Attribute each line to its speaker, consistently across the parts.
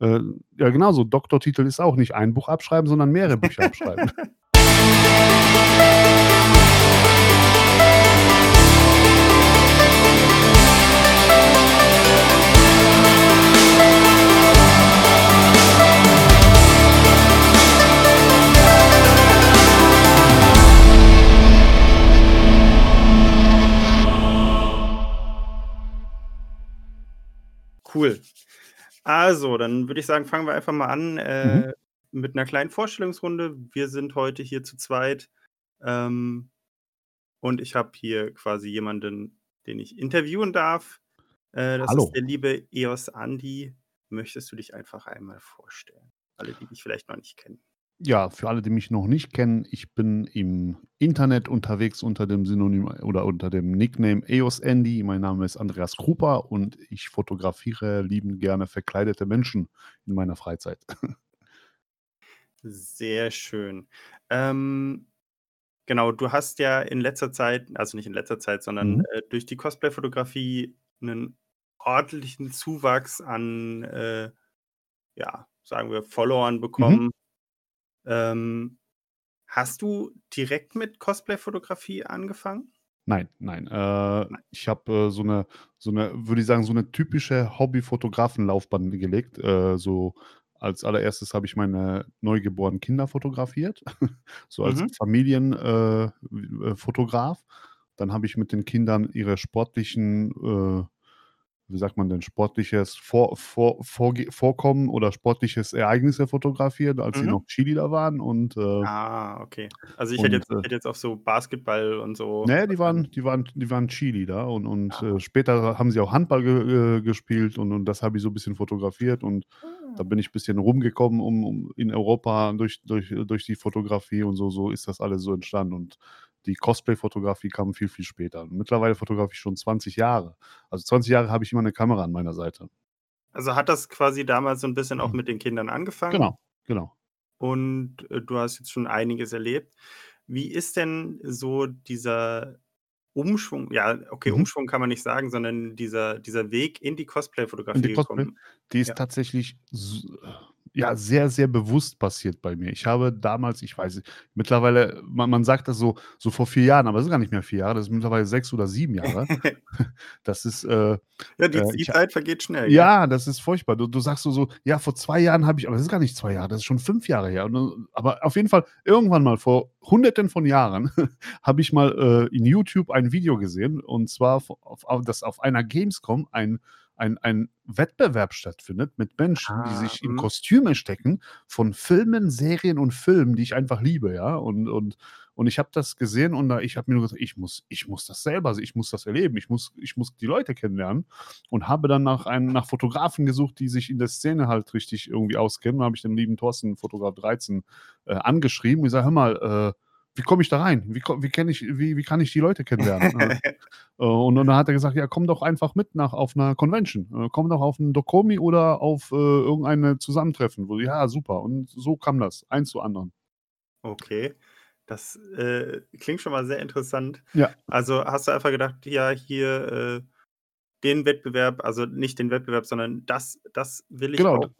Speaker 1: Äh, ja, genauso. Doktortitel ist auch nicht ein Buch abschreiben, sondern mehrere Bücher abschreiben.
Speaker 2: Cool. Also, dann würde ich sagen, fangen wir einfach mal an
Speaker 1: Mhm.
Speaker 2: äh, mit einer kleinen Vorstellungsrunde. Wir sind heute hier zu zweit. Ähm, und ich habe hier quasi jemanden, den ich interviewen darf. Äh, das ist
Speaker 1: Hallo.
Speaker 2: der liebe EOS Andi. Möchtest du dich einfach einmal vorstellen? Alle, die dich vielleicht noch nicht kennen.
Speaker 1: Ja, für alle, die mich noch nicht kennen, ich bin im Internet unterwegs unter dem Synonym oder unter dem Nickname EOS Andy. Mein Name ist Andreas Krupa und ich fotografiere liebend gerne verkleidete Menschen in meiner Freizeit.
Speaker 2: Sehr schön. Ähm, genau, du hast ja in letzter Zeit, also nicht in letzter Zeit, sondern
Speaker 1: Mhm.
Speaker 2: äh, durch die Cosplay-Fotografie einen ordentlichen Zuwachs an, äh, ja, sagen wir, Followern
Speaker 1: Mhm.
Speaker 2: Ähm, hast du direkt mit Cosplay-Fotografie angefangen?
Speaker 1: Nein, nein. Äh, ich habe äh, so eine, so eine, würde ich sagen, so eine typische Hobby-Fotografen-Laufbahn gelegt. Äh, so als allererstes habe ich meine neugeborenen Kinder fotografiert, so als
Speaker 2: Mhm.
Speaker 1: Familienfotograf. Äh, Fotograf. Dann habe ich mit den Kindern ihre sportlichen, äh, wie sagt man denn, sportliches Vor, Vor, Vorge Vorkommen oder sportliches Ereignisse fotografiert, als sie
Speaker 2: Mhm.
Speaker 1: noch Cheerleader waren. Und, äh,
Speaker 2: Ah, okay. Also ich hätte
Speaker 1: und
Speaker 2: jetzt,
Speaker 1: äh,
Speaker 2: hätte jetzt auf so Basketball und so
Speaker 1: Ne, die waren die waren die waren Cheerleader und und,
Speaker 2: Ah.
Speaker 1: äh, später haben sie auch Handball ge äh, gespielt und und das habe ich so 'n bisschen fotografiert und da
Speaker 2: Ah.
Speaker 1: bin ich bisschen rumgekommen um um in Europa durch durch durch die Fotografie und so so ist das alles so entstanden und die Cosplay-Fotografie kam viel, viel später. Mittlerweile fotografiere ich schon 20 Jahre. Also, 20 Jahre habe ich immer 'ne Kamera an meiner Seite.
Speaker 2: Also hat das quasi damals so 'n bisschen auch mit den Kindern angefangen?
Speaker 1: Genau, genau.
Speaker 2: Und, äh, du hast jetzt schon einiges erlebt. Wie ist denn so dieser Umschwung ja, okay,
Speaker 1: Mhm.
Speaker 2: Umschwung kann man nicht sagen, sondern dieser dieser Weg in die Cosplay-Fotografie
Speaker 1: Cosplay?
Speaker 2: gekommen?
Speaker 1: Die ist
Speaker 2: Ja.
Speaker 1: tatsächlich s ja, sehr, sehr bewusst passiert bei mir. Ich habe damals ich weiß nicht, mittlerweile man man sagt das so so vor 4 Jahren, aber das ist gar nicht mehr 4 Jahre, das ist mittlerweile 6 oder 7 Jahre. Das ist, äh,
Speaker 2: Ja, die
Speaker 1: äh,
Speaker 2: die
Speaker 1: ich
Speaker 2: Zeit vergeht schnell, gell?
Speaker 1: ja, das ist furchtbar. Du du sagst so so: „Ja, vor 2 Jahren habe ich“ aber das ist gar nicht 2 Jahre, das ist schon 5 Jahre her. Und, äh aber auf jeden Fall irgendwann mal vor Hunderten von Jahren habe ich mal, äh, in YouTube ein Video gesehen und zwar auf auf dass auf einer Gamescom ein ein ein Wettbewerb stattfindet mit Menschen, die
Speaker 2: Ah,
Speaker 1: sich in
Speaker 2: mhm.
Speaker 1: Kostüme stecken von Filmen, Serien und Filmen, die ich einfach liebe, ja? Und und und ich habe das gesehen und da ich habe mir nur gesagt: „Ich muss ich muss das selber se ich muss das erleben. Ich muss ich muss die Leute kennenlernen.“ Und habe dann nach einem nach Fotografen gesucht, die sich in der Szene halt richtig irgendwie auskennen. Da habe ich den lieben Thorsten, Fotograf 13, äh, angeschrieben und gesagt: „Hör mal, äh, wie komme ich da rein? Wie wie kenne ich wie wie kann ich die Leute kennenlernen?“ Äh, äh, und dann hat er gesagt: „Ja, komm doch einfach mit nach auf 'ner Convention. Äh, komm doch auf 'n Dokomi oder auf, äh, irgendeine Zusammentreffen.“ Wo ja, super. Und so kam das, eins zu anderen.
Speaker 2: Okay, das, äh, klingt schon mal sehr interessant.
Speaker 1: Ja.
Speaker 2: Also, hast du einfach gedacht: „Ja, hier, äh, den Wettbewerb also nicht den Wettbewerb, sondern das das will ich
Speaker 1: Genau,
Speaker 2: auch?“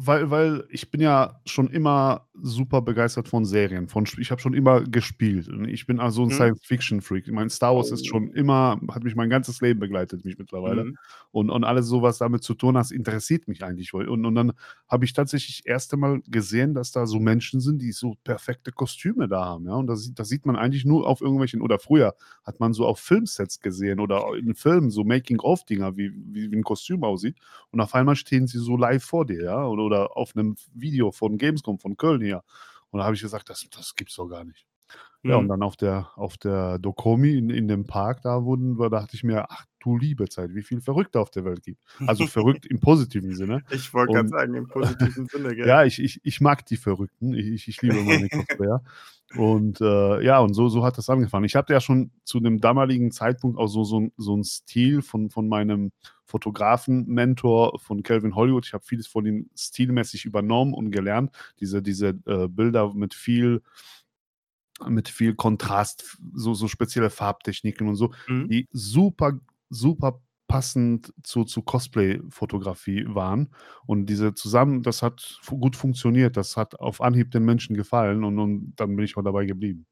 Speaker 1: Weil weil ich bin ja schon immer super begeistert von Serien, von ich habe schon immer gespielt. Und ich bin also 'n
Speaker 2: Mhm.
Speaker 1: Science-Fiction-Freak. Ich meine, Star Wars ist schon
Speaker 2: Oh.
Speaker 1: immer hat mich mein ganzes Leben begleitet mich mittlerweile.
Speaker 2: Mhm.
Speaker 1: Und und alles so, was damit zu tun hat, interessiert mich eigentlich. Und und dann habe ich tatsächlich erste Mal gesehen, dass da so Menschen sind, die so perfekte Kostüme da haben, ja? Und das sieht das sieht man eigentlich nur auf irgendwelchen oder früher hat man so auf Filmsets gesehen oder in Filmen, so Making-of-Dinger, wie wie wie 'n Kostüm aussieht. Und auf einmal stehen sie so live vor dir, ja? Oder oder auf 'nem Video von Gamescom von Köln hier. Und da habe ich gesagt: „Das das gibt's doch gar nicht.“ Ja, und
Speaker 2: Mhm.
Speaker 1: dann auf der auf der Dokomi in in dem Park, da wurden da dachte ich mir: „Ach du liebe Zeit, wie viel Verrückte auf der Welt gibt.“ Also, verrückt im positiven Sinne.
Speaker 2: Ich wollte
Speaker 1: Und
Speaker 2: sagen, im positiven Sinne, gell?
Speaker 1: ja, ich ich ich mag die Verrückten. Ich ich ich liebe meine Cosplayer. Und, äh, ja, und so so hat das angefangen. Ich hatte ja schon zu 'nem damaligen Zeitpunkt auch so so so 'n Stil von von meinem Fotografen-Mentor von Calvin Hollywood. Ich habe vieles von ihm stilmäßig übernommen und gelernt. Diese diese, äh, Bilder mit viel mit viel Kontrast, so so spezielle Farbtechniken und so,
Speaker 2: Mhm.
Speaker 1: die super super passend zu zu Cosplay-Fotografie waren. Und diese zusammen das hat gut funktioniert. Das hat auf Anhieb den Menschen gefallen und und dann bin ich auch dabei geblieben.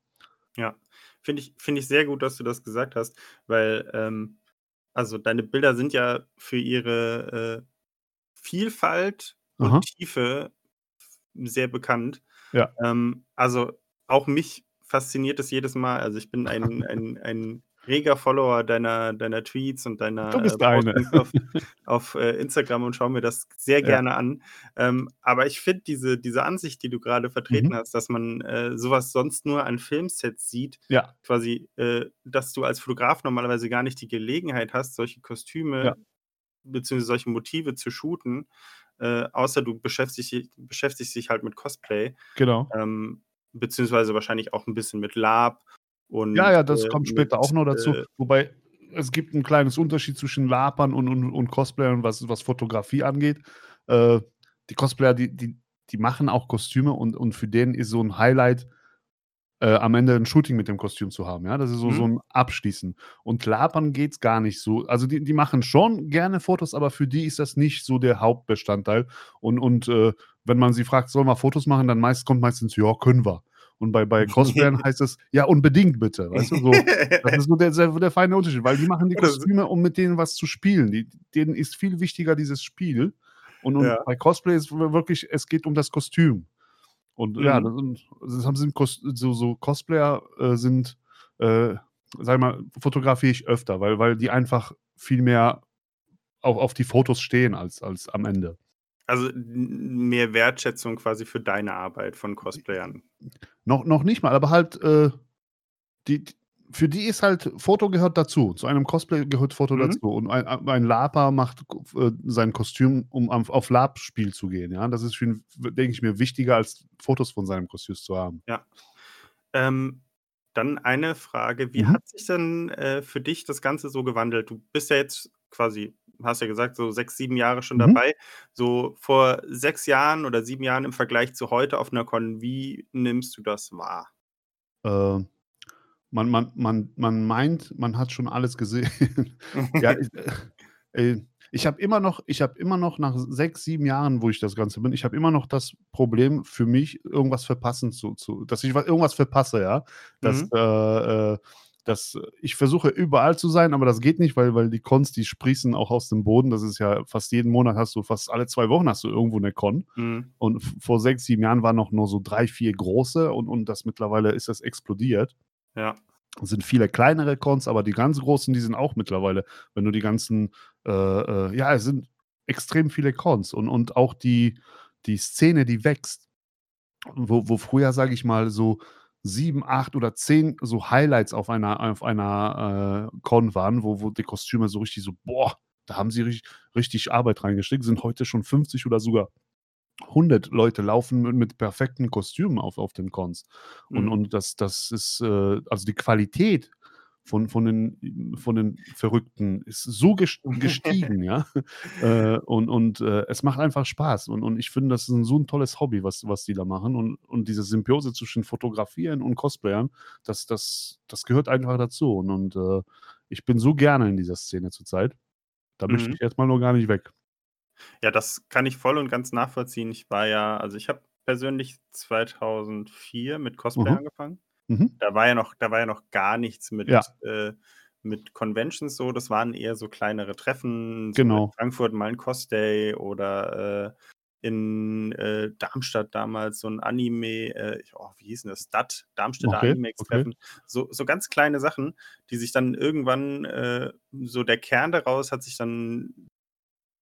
Speaker 2: Ja, finde ich finde ich sehr gut, dass du das gesagt hast, weil, ähm also, deine Bilder sind ja für ihre, äh, Vielfalt und
Speaker 1: Aha.
Speaker 2: Tiefe sehr bekannt.
Speaker 1: Ja.
Speaker 2: Ähm, also, auch mich fasziniert es jedes Mal. Also, ich bin ein ein ein reger Follower deiner deiner Tweets und
Speaker 1: Du
Speaker 2: deiner, äh,
Speaker 1: bist eine.
Speaker 2: Postings auf auf, äh, Instagram und schaue mir das sehr
Speaker 1: Ja.
Speaker 2: gerne an. Ähm, aber ich finde diese diese Ansicht, die du grade vertreten
Speaker 1: Mhm.
Speaker 2: hast, dass man, äh, so was sonst nur an Filmsets sieht,
Speaker 1: Ja.
Speaker 2: quasi, äh, dass du als Fotograf normalerweise gar nicht die Gelegenheit hast, solche
Speaker 1: Ja.
Speaker 2: Kostüme beziehungsweise solche Motive zu shooten, äh, außer du beschäftigst dich beschäftigst dich halt mit Cosplay,
Speaker 1: Genau.
Speaker 2: ähm, beziehungsweise wahrscheinlich auch 'n bisschen mit Lab
Speaker 1: Ja,
Speaker 2: und,
Speaker 1: ja, das
Speaker 2: äh,
Speaker 1: kommt
Speaker 2: mit,
Speaker 1: später auch noch dazu.
Speaker 2: äh
Speaker 1: Wobei es gibt 'n kleines Unterschied zwischen Lapern und und und Cosplayern, was was Fotografie angeht. Äh, die Cosplayer, die die die machen auch Kostüme und und für den ist so 'n Highlight, äh, am Ende 'n Shooting mit dem Kostüm zu haben, ja? Das ist so so
Speaker 2: Mhm.
Speaker 1: 'n Abschließen. Und Lapern geht's gar nicht so. Also, die die machen schon gerne Fotos, aber für die ist das nicht so der Hauptbestandteil. Und und, äh, wenn man sie fragt: „Sollen wir Fotos machen?“ Dann meist kommt meistens: „Ja, können wir.“ Und bei bei Cosplayern heißt es: „Ja, unbedingt bitte.“ Weißt du, so das ist so der sehr der feine Unterschied, weil die machen die Kostüme, um mit denen was zu spielen. Die denen ist viel wichtiger dieses Spiel. Und und
Speaker 2: Ja.
Speaker 1: bei Cosplay ist wir wirklich es geht um das Kostüm. Und ja,
Speaker 2: Mhm.
Speaker 1: das sind das haben Kos so so Cosplayer, äh, sind, äh, ich mal, fotografiere ich öfter, weil weil die einfach viel mehr au auf die Fotos stehen als als am Ende.
Speaker 2: Also, mehr Wertschätzung quasi für deine Arbeit von Cosplayern.
Speaker 1: Noch noch nicht mal, aber halt, äh, die für die ist halt Foto gehört dazu. Zu einem Cosplay gehört Foto
Speaker 2: Mhm.
Speaker 1: dazu. Und ein ein Laper macht äh, sein Kostüm, um auf auf Lab-Spiel zu gehen, ja? Das ist für denke ich mir, wichtiger als Fotos von seinem Kostüm zu haben.
Speaker 2: Ja. Ähm, dann eine Frage: Wie
Speaker 1: Mhm.
Speaker 2: hat sich denn, äh, für dich das Ganze so gewandelt? Du bist ja jetzt quasi hast ja gesagt, so 6, 7 Jahre schon
Speaker 1: Mhm.
Speaker 2: dabei. So vor 6 Jahren oder 7 Jahren im Vergleich zu heute auf 'ner Con, wie nimmst du das wahr?
Speaker 1: Äh, man man man man meint, man hat schon alles gesehen. Ja, ich äh, ich habe immer noch ich habe immer noch nach 6, 7 Jahren, wo ich das Ganze bin ich habe immer noch das Problem für mich, irgendwas verpassen zu zu dass ich wa irgendwas verpasse, ja? Dass,
Speaker 2: Mhm.
Speaker 1: äh, dass ich versuche, überall zu sein, aber das geht nicht, weil weil die Cons, die sprießen auch aus dem Boden. Das ist ja fast jeden Monat hast du fast alle 2 Wochen hast du irgendwo 'ne Con.
Speaker 2: Mhm.
Speaker 1: Und vor 6, 7 Jahren waren noch nur so 3, 4 große und und das mittlerweile ist das explodiert.
Speaker 2: Ja.
Speaker 1: Es sind viele kleinere Cons, aber die ganz großen, die sind auch mittlerweile wenn du die ganzen, äh, äh ja, es sind extrem viele Cons und und auch die die Szene, die wächst. Wo wo früher, sage ich mal, so 7, 8 oder 10 so Highlights auf einer auf einer, äh, Con waren, wo wo die Kostüme so richtig so: „Boah, da haben sie rich richtig Arbeit reingesteckt“, sind heute schon 50 oder sogar 100 Leute laufen mi mit perfekten Kostümen auf auf den Cons. Und
Speaker 2: Mhm.
Speaker 1: und das das ist, äh also, die Qualität von von den von den Verrückten ist so ges gestiegen, ja? Äh, und und, äh, es macht einfach Spaß. Und und ich finde, das ist 'n so 'n tolles Hobby, was was die da machen. Und und diese Symbiose zwischen Fotografieren und Cosplayern, das das das gehört einfach dazu. Und und, äh, ich bin so gerne in dieser Szene zurzeit. Da möchte
Speaker 2: Mhm.
Speaker 1: ich erst mal noch gar nicht weg.
Speaker 2: Ja, das kann ich voll und ganz nachvollziehen. Ich war ja also, ich habe persönlich 2004 mit Cosplay
Speaker 1: Mhm.
Speaker 2: angefangen.
Speaker 1: Mhm.
Speaker 2: Da war ja noch da war ja noch gar nichts mit
Speaker 1: Ja.
Speaker 2: äh, mit Conventions so. Das waren eher so kleinere Treffen, so in
Speaker 1: Genau.
Speaker 2: Frankfurt mal 'n Cos-Day oder, äh, in, äh, Darmstadt damals so 'n Anime äh, oh, wie hieß 'n das? DAT, Darmstädter
Speaker 1: Okay, okay.
Speaker 2: Animex-Treffen. So so ganz kleine Sachen, die sich dann irgendwann, äh so der Kern daraus hat sich dann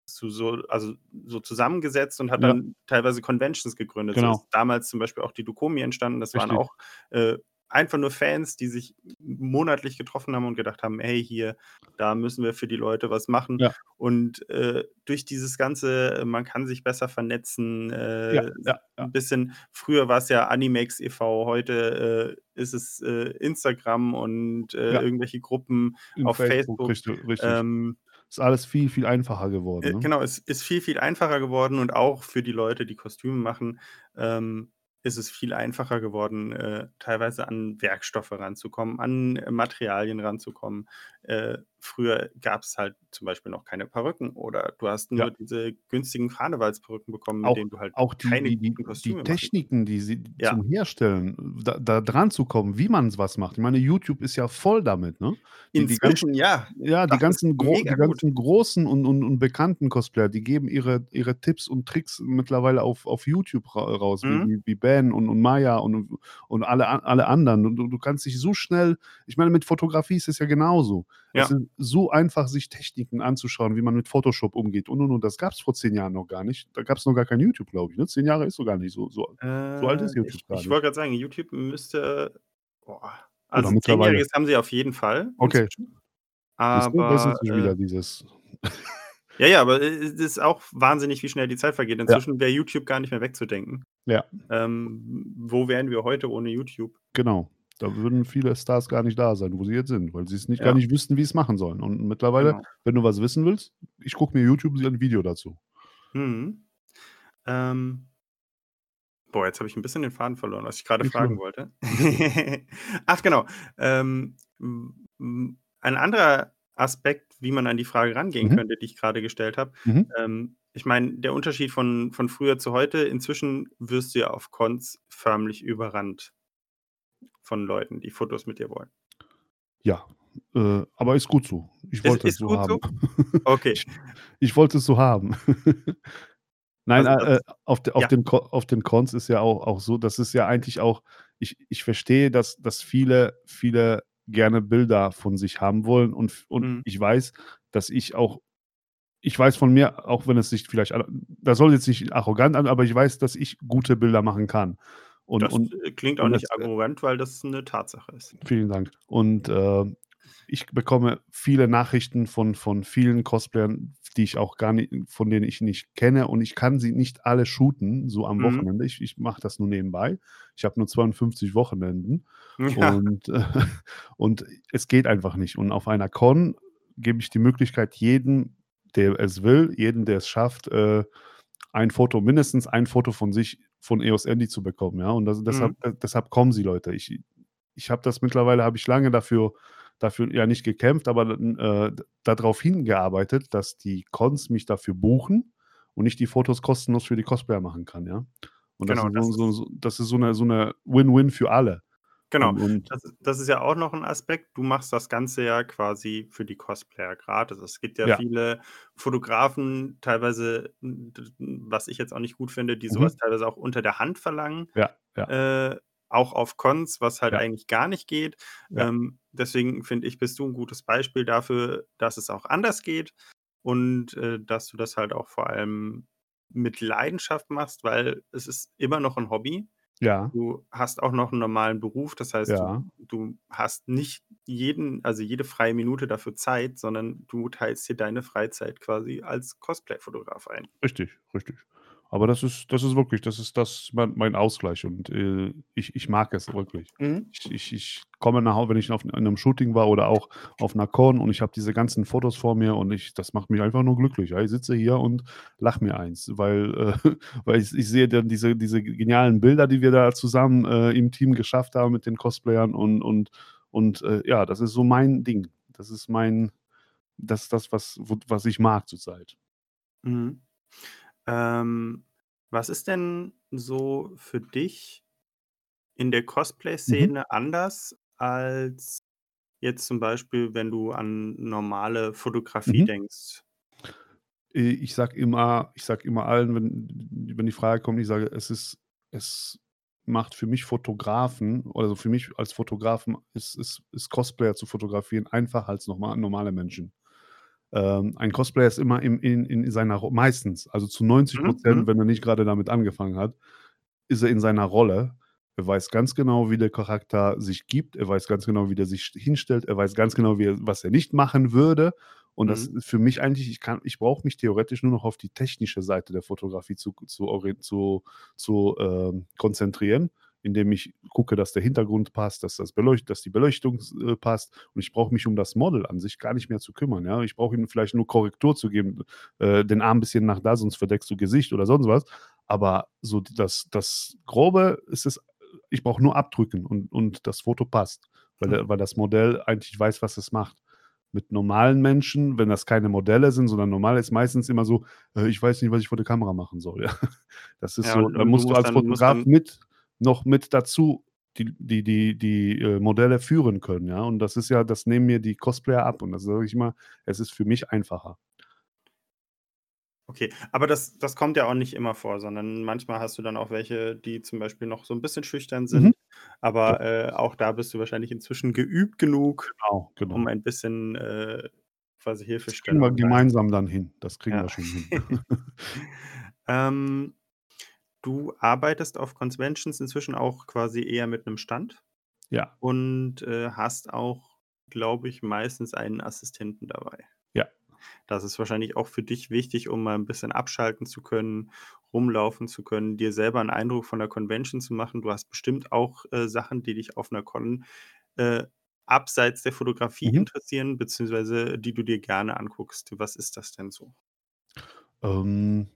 Speaker 2: zu so also, so zusammengesetzt und hat
Speaker 1: Ja.
Speaker 2: dann teilweise Conventions gegründet. So
Speaker 1: Genau.
Speaker 2: ist damals zum Beispiel auch die Dukomi entstanden. Das waren
Speaker 1: Richtig.
Speaker 2: auch, äh, einfach nur Fans, die sich monatlich getroffen haben und gedacht haben: „Hey, hier, da müssen wir für die Leute was machen.“
Speaker 1: Ja.
Speaker 2: Und, äh, durch dieses Ganze man kann sich besser vernetzen, äh,
Speaker 1: ja, ja.
Speaker 2: 'n bisschen früher war's ja Animex e.V., heute, äh, ist es, äh, Instagram und, äh, irgendwelche Gruppen
Speaker 1: In
Speaker 2: auf
Speaker 1: Facebook,
Speaker 2: Facebook.
Speaker 1: richtig richtig.
Speaker 2: Ähm
Speaker 1: Ist alles viel, viel einfacher geworden,
Speaker 2: äh,
Speaker 1: ne?
Speaker 2: genau, es ist viel, viel einfacher geworden und auch für die Leute, die Kostüme machen, ähm, ist es viel einfacher geworden, äh, teilweise an Werkstoffe ranzukommen, an Materialien ranzukommen. Äh, früher gab es halt zum Beispiel noch keine Perücken oder du hast nur
Speaker 1: Ja.
Speaker 2: diese günstigen Karnevalsperücken bekommen, mit
Speaker 1: Auch
Speaker 2: denen du halt
Speaker 1: auch die
Speaker 2: keine
Speaker 1: die die
Speaker 2: guten
Speaker 1: die
Speaker 2: Kostüme machen
Speaker 1: Techniken, die sie
Speaker 2: Ja.
Speaker 1: zum Herstellen, da da dran zu kommen, wie man was macht. Ich meine, YouTube ist ja voll damit, ne? Die die ganzen
Speaker 2: Inzwischen, ja,
Speaker 1: ja, die
Speaker 2: das
Speaker 1: ganzen gro die ganzen großen und und und bekannten Cosplayer, die geben ihre ihre Tipps und Tricks mittlerweile auf auf YouTube ra raus, wie
Speaker 2: Mhm.
Speaker 1: wie wie Ben und und Maya und und alle alle anderen. Und du du kannst dich so schnell ich meine, mit Fotografie ist es ja genauso. Es
Speaker 2: Ja.
Speaker 1: ist so einfach, sich Techniken anzuschauen, wie man mit Photoshop umgeht und und und. Das gab's vor 10 Jahren noch gar nicht. Da gab's noch gar kein YouTube, glaube ich, ne? 10 Jahre ist so gar nicht so so so alt
Speaker 2: Äh,
Speaker 1: ist YouTube
Speaker 2: ich
Speaker 1: gar
Speaker 2: ich wollte gerade sagen, YouTube müsste boah, also. 10-Jähriges haben sie auf jeden Fall
Speaker 1: Okay. du, das ist
Speaker 2: Aber,
Speaker 1: inzwischen
Speaker 2: äh
Speaker 1: wieder dieses
Speaker 2: Ja, ja, aber, äh, es ist auch wahnsinnig, wie schnell die Zeit vergeht.
Speaker 1: Ja.
Speaker 2: Inzwischen wäre YouTube gar nicht mehr wegzudenken.
Speaker 1: Ja.
Speaker 2: Ähm, wo wären wir heute ohne YouTube?
Speaker 1: Genau. Da würden viele Stars gar nicht da sein, wo sie jetzt sind, weil sie's nicht gar
Speaker 2: Ja.
Speaker 1: nicht wüssten, wie's machen sollen. Und mittlerweile,
Speaker 2: Genau.
Speaker 1: wenn du was wissen willst, ich gucke mir YouTube ein Video dazu.
Speaker 2: Mhm. Ähm boah, jetzt habe ich 'n bisschen den Faden verloren, was ich
Speaker 1: Nicht
Speaker 2: fragen wollte. Ach genau, ähm, hm, hm, ein anderer Aspekt, wie man an die Frage rangehen
Speaker 1: Mhm.
Speaker 2: könnte, die ich grade gestellt habe.
Speaker 1: Mhm.
Speaker 2: Ähm, ich meine, der Unterschied von von früher zu heute, inzwischen wirst du ja auf Cons förmlich überrannt von Leuten, die Fotos mit dir wollen.
Speaker 1: Ja, äh, aber ist gut so. Ich
Speaker 2: Ist
Speaker 1: wollte es
Speaker 2: ist
Speaker 1: so haben.
Speaker 2: so? Okay.
Speaker 1: Ich ich wollte es so haben. Nein,
Speaker 2: Also,
Speaker 1: äh, äh, auf de auf
Speaker 2: ja.
Speaker 1: den auf den Cons ist ja auch auch so das ist ja eigentlich auch ich ich verstehe, dass dass viele viele gerne Bilder von sich haben wollen und und
Speaker 2: Mhm.
Speaker 1: ich weiß, dass ich auch ich weiß von mir, auch wenn es sich vielleicht das soll jetzt nicht arrogant an, aber ich weiß, dass ich gute Bilder machen kann. Und
Speaker 2: Das,
Speaker 1: und
Speaker 2: äh, klingt auch
Speaker 1: und
Speaker 2: nicht
Speaker 1: das, äh
Speaker 2: arrogant, weil das 'ne Tatsache ist.
Speaker 1: Vielen Dank. Und, äh, ich bekomme viele Nachrichten von von vielen Cosplayern, die ich auch gar ni von denen ich nicht kenne und ich kann sie nicht alle shooten, so am
Speaker 2: Mhm.
Speaker 1: Wochenende. Ich ich mache das nur nebenbei. Ich habe nur 52 Wochenenden
Speaker 2: Ja.
Speaker 1: und und es geht einfach nicht. Und auf einer Con gebe ich die Möglichkeit jedem, der es will, jedem, der es schafft, äh, ein Foto mindestens ein Foto von sich von EOS Andy zu bekommen, ja? Und das deshalb
Speaker 2: Mhm.
Speaker 1: äh, deshalb kommen sie Leute. Ich ich habe das mittlerweile habe ich lange dafür dafür ja nicht gekämpft, aber äh, da drauf hingearbeitet, dass die Cons mich dafür buchen und ich die Fotos kostenlos für die Cosplayer machen kann, ja? Und das
Speaker 2: Genau,
Speaker 1: ist
Speaker 2: das
Speaker 1: so so
Speaker 2: ist
Speaker 1: so das ist so 'ne so 'ne Win-Win für alle.
Speaker 2: Genau,
Speaker 1: Und und
Speaker 2: das ist das ist ja auch noch 'n Aspekt. Du machst das Ganze ja quasi für die Cosplayer gratis. Es gibt ja
Speaker 1: Ja.
Speaker 2: viele Fotografen, teilweise, was ich jetzt auch nicht gut finde, die
Speaker 1: Mhm.
Speaker 2: teilweise auch unter der Hand verlangen,
Speaker 1: Ja, ja.
Speaker 2: äh, auch auf Cons, was halt
Speaker 1: Ja.
Speaker 2: eigentlich gar nicht geht.
Speaker 1: Ja.
Speaker 2: Ähm, deswegen finde ich, bist du 'n gutes Beispiel dafür, dass es auch anders geht und, äh, dass du das halt auch vor allem mit Leidenschaft machst, weil es ist immer noch 'n Hobby.
Speaker 1: Ja.
Speaker 2: Du hast auch noch 'n normalen Beruf. Das heißt,
Speaker 1: Ja.
Speaker 2: du du hast nicht jeden also jede freie Minute dafür Zeit, sondern du teilst dir deine Freizeit quasi als Cosplay-Fotograf ein.
Speaker 1: Richtig, richtig. Aber das ist das ist wirklich das ist das mein mein Ausgleich und, äh, ich ich mag es wirklich.
Speaker 2: Mhm.
Speaker 1: Ich ich ich komme nach Hau wenn ich auf 'n in 'nem Shooting war oder auch auf 'ner Con und ich habe diese ganzen Fotos vor mir und ich das macht mich einfach nur glücklich, ja? Ich sitze hier und lache mir eins, weil äh, weil ich ich sehe dann diese diese genialen Bilder, die wir da zusammen, äh, im Team geschafft haben mit den Cosplayern und und und, äh, ja, das ist so mein Ding. Das ist mein das ist das, was was ich mag zurzeit.
Speaker 2: Mhm. Ähm, was ist denn so für dich in der
Speaker 1: Mhm.
Speaker 2: Cosplay-Szene anders als jetzt zum Beispiel, wenn du an normale Fotografie
Speaker 1: Mhm.
Speaker 2: denkst?
Speaker 1: Ich sage immer ich sage immer allen, wenn wenn die Frage kommt, ich sage, es ist es macht für mich Fotografen also für mich als Fotografen ist ist ist Cosplayer zu fotografieren einfacher als norma normale Menschen. Ähm, ein Cosplayer ist immer im in in seiner meistens, also zu 90%
Speaker 2: Mhm, mhm.
Speaker 1: wenn er nicht grade damit angefangen hat, ist er in seiner Rolle. Er weiß ganz genau, wie der Charakter sich gibt. Er weiß ganz genau, wie der sich hinstellt. Er weiß ganz genau, wie er was er nicht machen würde. Und das
Speaker 2: Mhm.
Speaker 1: ist für mich eigentlich ich kann ich brauche mich theoretisch nur noch auf die technische Seite der Fotografie zu zu zu zu, ähm, konzentrieren, indem ich gucke, dass der Hintergrund passt, dass das Beleucht dass die Beleuchtung äh, passt. Und ich brauche mich um das Model an sich gar nicht mehr zu kümmern, ja? Ich brauche ihm vielleicht nur Korrektur zu geben, äh, den Arm 'n bisschen nach da, sonst verdeckst du Gesicht oder sonst was. Aber so das das Grobe ist es ich brauche nur abdrücken und und das Foto passt, weil
Speaker 2: Hm.
Speaker 1: der weil das Modell eigentlich weiß, was es macht. mit normalen Menschen, wenn das keine Modelle sind, sondern normal ist meistens immer so, äh, ich weiß nicht, was ich vor der Kamera machen soll. Ja. Das ist
Speaker 2: Ja,
Speaker 1: so, da musst du
Speaker 2: musst
Speaker 1: als
Speaker 2: dann
Speaker 1: Fotograf mit noch mit dazu die die die die, äh, Modelle führen können, ja. Und das ist ja das nehmen mir die Cosplayer ab und das sage ich immer, es ist für mich einfacher.
Speaker 2: Okay, aber das das kommt ja auch nicht immer vor, sondern manchmal hast du dann auch welche, die zum Beispiel noch so 'n bisschen schüchtern
Speaker 1: Mhm.
Speaker 2: sind,
Speaker 1: Ja.
Speaker 2: aber, äh, auch da bist du wahrscheinlich inzwischen geübt genug,
Speaker 1: Genau,
Speaker 2: um
Speaker 1: genau.
Speaker 2: ein bisschen, äh, quasi
Speaker 1: Das kriegen wir
Speaker 2: Hilfestellung
Speaker 1: gemeinsam dann hin. Das kriegen
Speaker 2: Ja.
Speaker 1: wir schon hin.
Speaker 2: Ähm, du arbeitest auf Conventions inzwischen auch quasi eher mit 'nem Stand
Speaker 1: Ja.
Speaker 2: und, äh, hast auch, glaube ich, meistens einen Assistenten dabei.
Speaker 1: Ja.
Speaker 2: Das ist wahrscheinlich auch für dich wichtig, um mal 'n bisschen abschalten zu können, rumlaufen zu können, dir selber 'n Eindruck von der Convention zu machen. Du hast bestimmt auch, äh, Sachen, die dich auf 'ner Con, äh, abseits der Fotografie
Speaker 1: Mhm.
Speaker 2: interessieren, beziehungsweise die du dir gerne anguckst. Was ist das denn so?
Speaker 1: Ähm,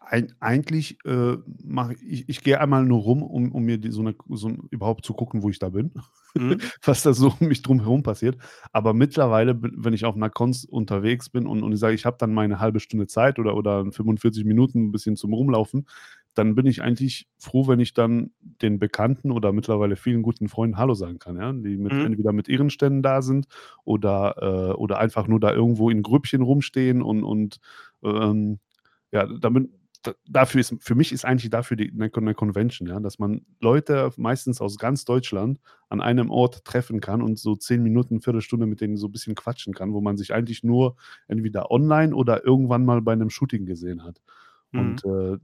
Speaker 1: eig eigentlich, äh, mache ich ich gehe einmal nur rum, um um mir die so 'ne so 'n überhaupt zu gucken, wo ich da bin,
Speaker 2: Mhm.
Speaker 1: was da so um mich drum herum passiert. Aber mittlerweile wenn ich auf 'ner Cons unterwegs bin und und ich sage, ich habe dann meine 1/2 Stunde Zeit oder oder 45 Minuten 'n bisschen zum Rumlaufen, dann bin ich eigentlich froh, wenn ich dann den Bekannten oder mittlerweile vielen guten Freunden Hallo sagen kann, ja, die mit
Speaker 2: Mhm.
Speaker 1: entweder mit ihren Ständen da sind oder, äh oder einfach nur da irgendwo in Grüppchen rumstehen und und, ähm, ja, damit dafür ist für mich ist eigentlich dafür die 'ne Con 'ne Convention, ja, dass man Leute meistens aus ganz Deutschland an einem Ort treffen kann und so 10 Minuten, Viertelstunde mit denen so bisschen quatschen kann, wo man sich eigentlich nur entweder online oder irgendwann mal bei 'nem Shooting gesehen hat.
Speaker 2: Mhm.
Speaker 1: Und, äh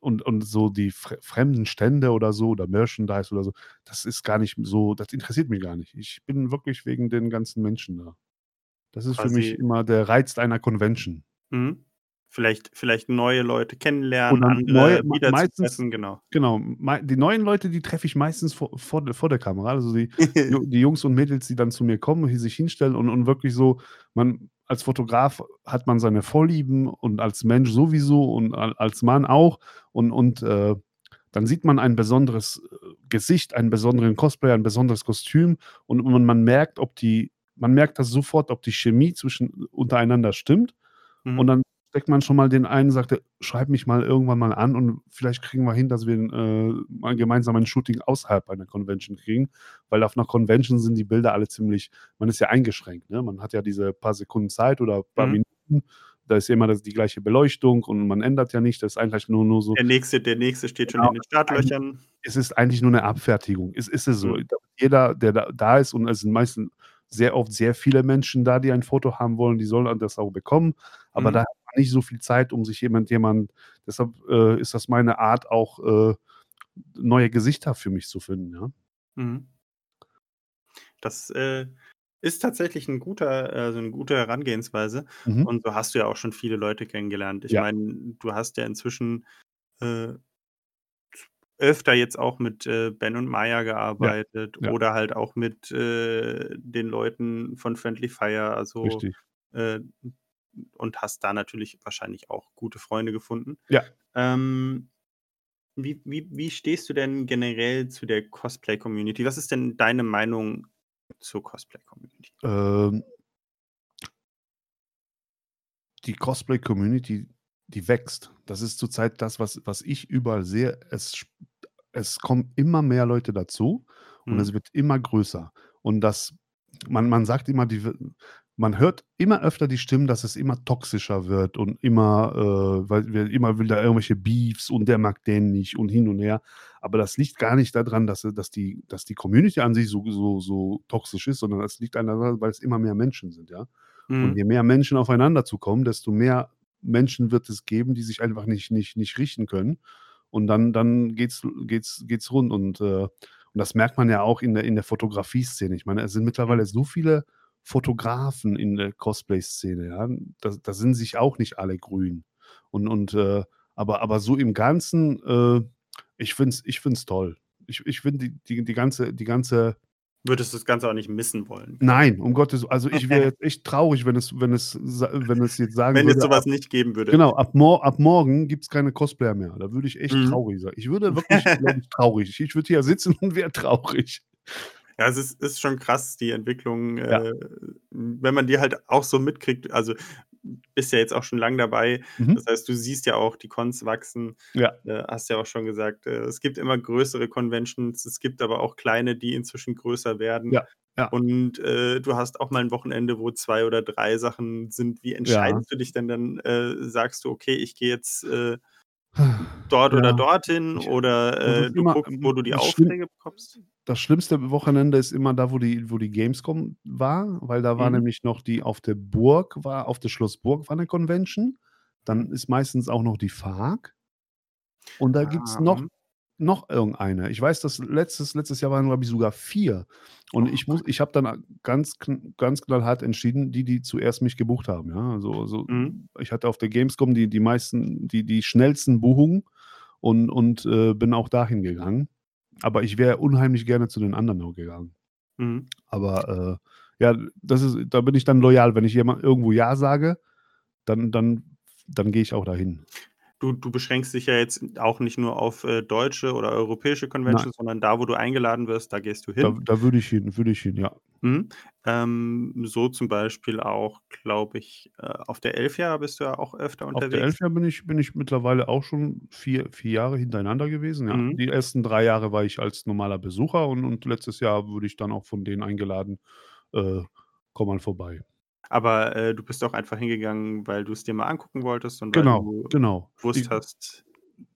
Speaker 1: und und so die fre fremden Stände oder so oder Merchandise oder so, das ist gar nicht so das interessiert mich gar nicht. Ich bin wirklich wegen den ganzen Menschen da. Das ist für mich
Speaker 2: Quasi
Speaker 1: immer der Reiz einer Convention.
Speaker 2: Mhm. Vielleicht vielleicht neue Leute kennenlernen,
Speaker 1: neue
Speaker 2: andere
Speaker 1: mei meistens
Speaker 2: wiederzutreffen, genau.
Speaker 1: genau, die neuen Leute, die treffe ich meistens vor vor der vor der Kamera. Also die die Jungs und Mädels, die dann zu mir kommen, hier sich hinstellen und und wirklich so man als Fotograf hat man seine Vorlieben und als Mensch sowieso und als Mann auch und und, äh, dann sieht man ein besonderes, äh, Gesicht, einen besonderen Cosplayer, ein besonderes Kostüm und und man merkt, ob die man merkt das sofort, ob die Chemie zwischen untereinander stimmt und
Speaker 2: Mhm.
Speaker 1: dann steckt man schon mal den einen, sagt er: „Schreib mich mal irgendwann mal an und vielleicht kriegen wir hin, dass wir äh, gemeinsam ein Shooting außerhalb einer Convention kriegen.“ Weil auf 'ner Convention sind die Bilder alle ziemlich man ist ja eingeschränkt, ne? Man hat ja diese paar Sekunden Zeit oder paar
Speaker 2: Mhm.
Speaker 1: Minuten. Da ist ja immer das die gleiche Beleuchtung und man ändert ja nicht. Das ist eigentlich nur nur so
Speaker 2: Der nächste der nächste steht schon
Speaker 1: Genau,
Speaker 2: in den Startlöchern.
Speaker 1: es ist eigentlich nur 'ne Abfertigung. Es ist es so.
Speaker 2: Mhm.
Speaker 1: Da jeder, der da da ist und es sind meistens sehr oft sehr viele Menschen da, die ein Foto haben wollen, die sollen das auch bekommen. Aber da
Speaker 2: Mhm.
Speaker 1: man nicht so viel Zeit, um sich jemand jemand deshalb, äh, ist das meine Art auch, äh, neue Gesichter für mich zu finden, ja.
Speaker 2: Mhm. Das, äh, ist tatsächlich 'n guter äh, so 'ne gute Herangehensweise
Speaker 1: Mhm.
Speaker 2: und so hast du ja auch schon viele Leute kennengelernt. Ich
Speaker 1: Ja.
Speaker 2: meine, du hast ja inzwischen, äh, öfter jetzt auch mit, äh, Ben und Maya
Speaker 1: Ja,
Speaker 2: gearbeitet
Speaker 1: ja.
Speaker 2: oder halt auch mit, äh, den Leuten von Friendly Fire, also,
Speaker 1: Richtig.
Speaker 2: äh, und hast da natürlich wahrscheinlich auch gute Freunde gefunden.
Speaker 1: Ja.
Speaker 2: Ähm, wie wie wie stehst du denn generell zu der Cosplay-Community? Was ist denn deine Meinung zur Cosplay-Community?
Speaker 1: Ähm die Cosplay-Community, die wächst. Das ist zurzeit das, was was ich überall sehe. Es es kommen immer mehr Leute dazu und
Speaker 2: Mhm.
Speaker 1: es wird immer größer. Und das man man sagt immer, die man hört immer öfter die Stimmen, dass es immer toxischer wird und immer, äh weil immer wieder irgendwelche Beefs und der mag den nicht und hin und her. Aber das liegt gar nicht da dran, dass äh, dass die dass die Community an sich so so so toxisch ist, sondern es liegt daran, weil es immer mehr Menschen sind, ja. Und
Speaker 2: Mhm.
Speaker 1: je mehr Menschen aufeinander zukommen, desto mehr Menschen wird es geben, die sich einfach nicht nicht nicht richten können. Und dann dann geht's geht's geht's rund und, äh und das merkt man ja auch in der in der Fotografie-Szene. Ich meine, es sind
Speaker 2: Mhm.
Speaker 1: mittlerweile so viele Fotografen in der Cosplay-Szene, ja. Da da sind sich auch nicht alle grün. Und und, äh aber aber so im Ganzen, äh, ich finde es ich finde es toll. Ich ich finde die die die ganze die ganze
Speaker 2: Würdest das Ganze auch nicht missen wollen?
Speaker 1: Nein, um Gottes also, ich wäre jetzt echt traurig, wenn es wenn es wenn es jetzt sagen
Speaker 2: Wenn es
Speaker 1: würde,
Speaker 2: so
Speaker 1: ab
Speaker 2: was nicht geben würde.
Speaker 1: genau, ab mor ab morgen gibt's keine Cosplayer mehr. Da würde ich echt
Speaker 2: Mhm.
Speaker 1: traurig sein. Ich würde wirklich, ich, traurig ich würde hier sitzen und wäre traurig.
Speaker 2: Ja, es ist ist schon krass, die Entwicklung,
Speaker 1: Ja.
Speaker 2: äh, wenn man die halt auch so mitkriegt. Also, bist ja jetzt auch schon lang dabei.
Speaker 1: Mhm.
Speaker 2: Das heißt, du siehst ja auch die Cons wachsen.
Speaker 1: Ja.
Speaker 2: Äh, hast ja auch schon gesagt, äh, es gibt immer größere Conventions, es gibt aber auch kleine, die inzwischen größer werden.
Speaker 1: Ja, ja.
Speaker 2: Und, äh, du hast auch mal 'n Wochenende, wo 2 oder 3 Sachen sind. Wie
Speaker 1: Ja.
Speaker 2: entscheidest du dich denn dann? Äh, sagst du: „Okay, ich gehe jetzt, äh, dort oder
Speaker 1: Ja,
Speaker 2: dorthin“,
Speaker 1: ich
Speaker 2: oder, äh, du guckst, wo du die Aufträge bekommst?
Speaker 1: das schlimmste Wochenende ist immer da, wo die wo die Gamescom war, weil da war
Speaker 2: Mhm.
Speaker 1: nämlich noch die auf der Burg war auf der Schloss Burg war 'ne Convention. Dann ist meistens auch noch die FARC. Und da gibt's
Speaker 2: Ah,
Speaker 1: noch
Speaker 2: mhm.
Speaker 1: noch irgendeine. Ich weiß, dass letztes letztes Jahr waren, glaube ich, sogar 4. Und
Speaker 2: Oh
Speaker 1: ich muss ich habe dann a ganz ganz knallhart entschieden, die, die zuerst mich gebucht haben, ja? Also also,
Speaker 2: Mhm.
Speaker 1: ich hatte auf der Gamescom die die meisten die die schnellsten Buchungen und und, äh, bin auch dahin gegangen. Aber ich wäre unheimlich gerne zu den anderen auch gegangen.
Speaker 2: Mhm.
Speaker 1: Aber, äh, ja, das ist da bin ich dann loyal. Wenn ich jemand irgendwo ja sage, dann dann dann gehe ich auch dahin.
Speaker 2: Du du beschränkst dich ja jetzt auch nicht nur auf, äh, deutsche oder europäische
Speaker 1: Nein.
Speaker 2: Conventions, sondern da, wo du eingeladen wirst, da gehst du
Speaker 1: Da
Speaker 2: hin?
Speaker 1: da würde ich hin würde ich hin, ja.
Speaker 2: Mhm. Ähm, so zum Beispiel auch, glaube ich, äh, auf der Elfja bist du ja auch öfter
Speaker 1: Auf der
Speaker 2: unterwegs.
Speaker 1: Elfja bin ich bin ich mittlerweile auch schon 4 4 Jahre hintereinander gewesen, ja.
Speaker 2: Mhm.
Speaker 1: Die ersten 3 Jahre war ich als normaler Besucher und und letztes Jahr wurde ich dann auch von denen eingeladen: „Äh, komm mal vorbei.“
Speaker 2: Aber, äh, du bist auch einfach hingegangen, weil du's dir mal angucken wolltest und weil
Speaker 1: Genau,
Speaker 2: du
Speaker 1: genau.
Speaker 2: gewusst
Speaker 1: Die
Speaker 2: hast,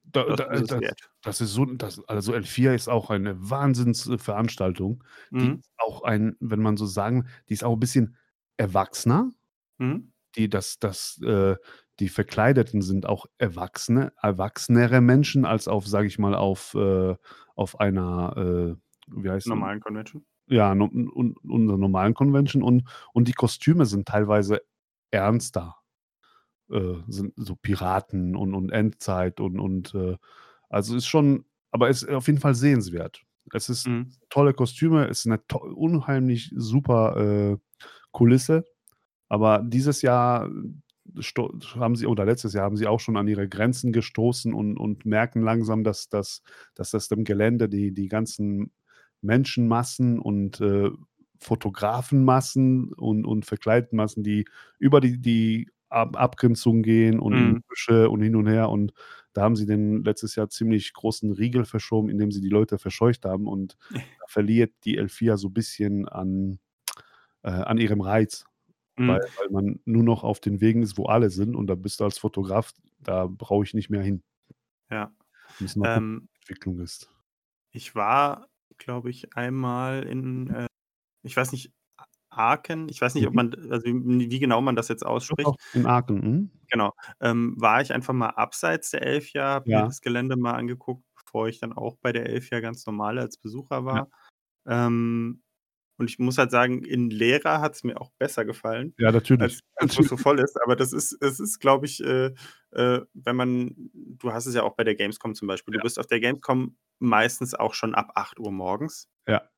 Speaker 1: Da
Speaker 2: das
Speaker 1: da
Speaker 2: ist es
Speaker 1: das
Speaker 2: wert.
Speaker 1: das ist so das also, L4 ist auch eine Wahnsinns Veranstaltung. Die
Speaker 2: Mhm.
Speaker 1: ist auch ein wenn man so sagen die ist auch 'n bisschen erwachsener.
Speaker 2: Mhm.
Speaker 1: Die das das äh, die Verkleideten sind auch Erwachsene erwachsenere Menschen als auf, sage ich mal, auf äh, auf einer, äh, wie heißt?
Speaker 2: Normalen Convention?
Speaker 1: Ja, no un un unserer normalen Convention und und die Kostüme sind teilweise ernster. Äh, sind so Piraten und und Endzeit und und, äh also, ist schon aber ist auf jeden Fall sehenswert. Es ist
Speaker 2: Mhm.
Speaker 1: tolle Kostüme, ist 'ne to unheimlich super, äh, Kulisse. Aber dieses Jahr sto haben sie oder letztes Jahr haben sie auch schon an ihre Grenzen gestoßen und und merken langsam, dass dass dass das dem Gelände die die ganzen Menschenmassen und, äh, Fotografenmassen und und Verkleidetmassen, die über die die Ab Abgrenzung gehen und
Speaker 2: Mhm.
Speaker 1: Büsche und hin und her. Und da haben sie den letztes Jahr ziemlich großen Riegel verschoben, indem sie die Leute verscheucht haben. Und da verliert die L4 so bisschen an äh, an ihrem Reiz, weil
Speaker 2: Mhm.
Speaker 1: weil man nur noch auf den Wegen ist, wo alle sind. Und da bist du als Fotograf da brauche ich nicht mehr hin.
Speaker 2: Ja.
Speaker 1: Müssen
Speaker 2: Ähm
Speaker 1: Entwicklung ist.
Speaker 2: Ich war, glaube ich, einmal in, äh ich weiß nicht, Aachen? Ich weiß nicht, ob
Speaker 1: Mhm.
Speaker 2: man also, wie wie genau man das jetzt
Speaker 1: Doch, doch,
Speaker 2: ausspricht.
Speaker 1: in Aachen, mhm.
Speaker 2: Genau. Ähm, war ich einfach mal abseits der Elfja, habe mir
Speaker 1: Ja.
Speaker 2: das Gelände mal angeguckt, bevor ich dann auch bei der Elfja ganz normal als Besucher
Speaker 1: Ja.
Speaker 2: war. Ähm, und ich muss halt sagen, in leerer hat's mir auch besser gefallen,
Speaker 1: Ja, natürlich.
Speaker 2: als als wo's so voll ist. Aber das ist es ist, glaube ich, äh äh, wenn man du hast es ja auch bei der Gamescom zum Beispiel. Du
Speaker 1: Ja.
Speaker 2: bist auf der Gamescom meistens auch schon ab 8:00 morgens.
Speaker 1: Ja.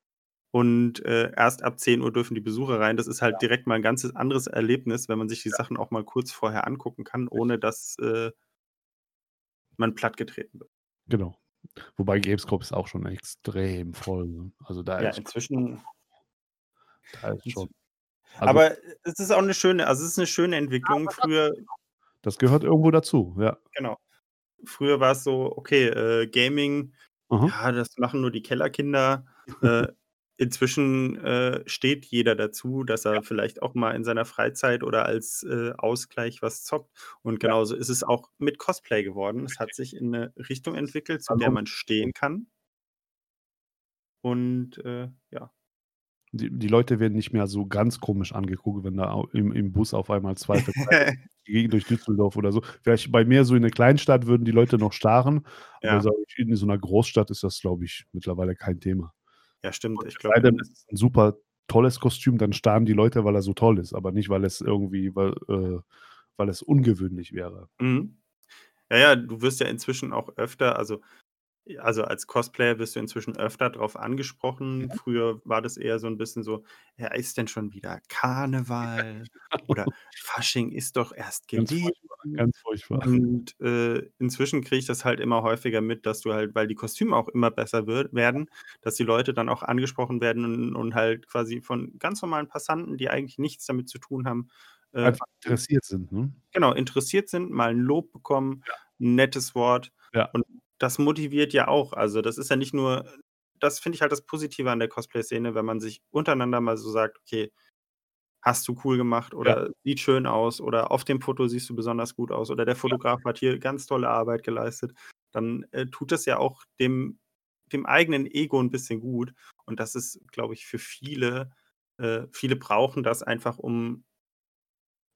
Speaker 2: Und, äh, erst ab 10:00 dürfen die Besucher rein. Das ist halt
Speaker 1: Ja.
Speaker 2: direkt mal 'n ganzes anderes Erlebnis, wenn man sich die
Speaker 1: Ja.
Speaker 2: Sachen auch mal kurz vorher angucken kann, ohne dass, äh man plattgetreten wird.
Speaker 1: Genau. Wobei Gamescom ist auch schon extrem voll, ne? Also, da
Speaker 2: Ja,
Speaker 1: ist
Speaker 2: inzwischen
Speaker 1: da ist schon also
Speaker 2: aber es ist auch 'ne schöne also, es ist 'ne schöne Entwicklung. Früher
Speaker 1: Das gehört irgendwo dazu, ja.
Speaker 2: Genau. Früher war's so, okay, äh, Gaming,
Speaker 1: Aha.
Speaker 2: ja, das machen nur die Kellerkinder. Äh, inzwischen, äh, steht jeder dazu, dass
Speaker 1: Ja.
Speaker 2: er vielleicht auch mal in seiner Freizeit oder als, äh, Ausgleich was zockt. Und
Speaker 1: Ja.
Speaker 2: genauso ist es auch mit Cosplay geworden. Es hat
Speaker 1: Richtig.
Speaker 2: sich in 'ne Richtung entwickelt, zu der man stehen kann. Und, äh, ja.
Speaker 1: Die die Leute werden nicht mehr so ganz komisch angeguckt, wenn da im im Bus auf einmal 2 verkleidete gehen durch Düsseldorf oder so. Vielleicht bei mir so in 'ne Kleinstadt würden die Leute noch starren, aber
Speaker 2: Ja.
Speaker 1: sage ich, in so 'ner Großstadt ist das, glaube ich, mittlerweile kein Thema.
Speaker 2: Ja, stimmt.
Speaker 1: Und
Speaker 2: Ich glaube,
Speaker 1: es ist 'n super tolles Kostüm, dann starren die Leute, weil er so toll ist, aber nicht, weil es irgendwie weil äh, weil es ungewöhnlich wäre.
Speaker 2: Mhm. Ja, ja, du wirst ja inzwischen auch öfter also also, als Cosplayer wirst du inzwischen öfter drauf angesprochen.
Speaker 1: Mhm.
Speaker 2: Früher war das eher so 'n bisschen so: „Ja, ist denn schon wieder Karneval?“ oder „Fasching ist doch erst
Speaker 1: Ganz
Speaker 2: gewesen.“
Speaker 1: furchtbar, ganz furchtbar.
Speaker 2: Und, äh, inzwischen kriege ich das halt immer häufiger mit, dass du halt weil die Kostüme auch immer besser wird werden, dass die Leute dann auch angesprochen werden und und halt quasi von ganz normalen Passanten, die eigentlich nichts damit zu tun haben, äh,
Speaker 1: Einfach interessiert sind, ne?
Speaker 2: genau, interessiert sind, mal 'n Lob bekommen,
Speaker 1: Ja.
Speaker 2: 'n nettes Wort.
Speaker 1: Ja.
Speaker 2: Und das motiviert ja auch. Also, das ist ja nicht nur das finde ich halt das Positive an der Cosplay-Szene, wenn man sich untereinander mal so sagt: „Okay, hast du cool gemacht“
Speaker 1: Ja.
Speaker 2: oder „sieht schön aus“ oder „auf dem Foto siehst du besonders gut aus“ oder „der
Speaker 1: Ja.
Speaker 2: Fotograf hat hier ganz tolle Arbeit geleistet“, dann, äh, tut das ja auch dem dem eigenen Ego 'n bisschen gut. Und das ist, glaube ich, für viele äh, viele brauchen das einfach, um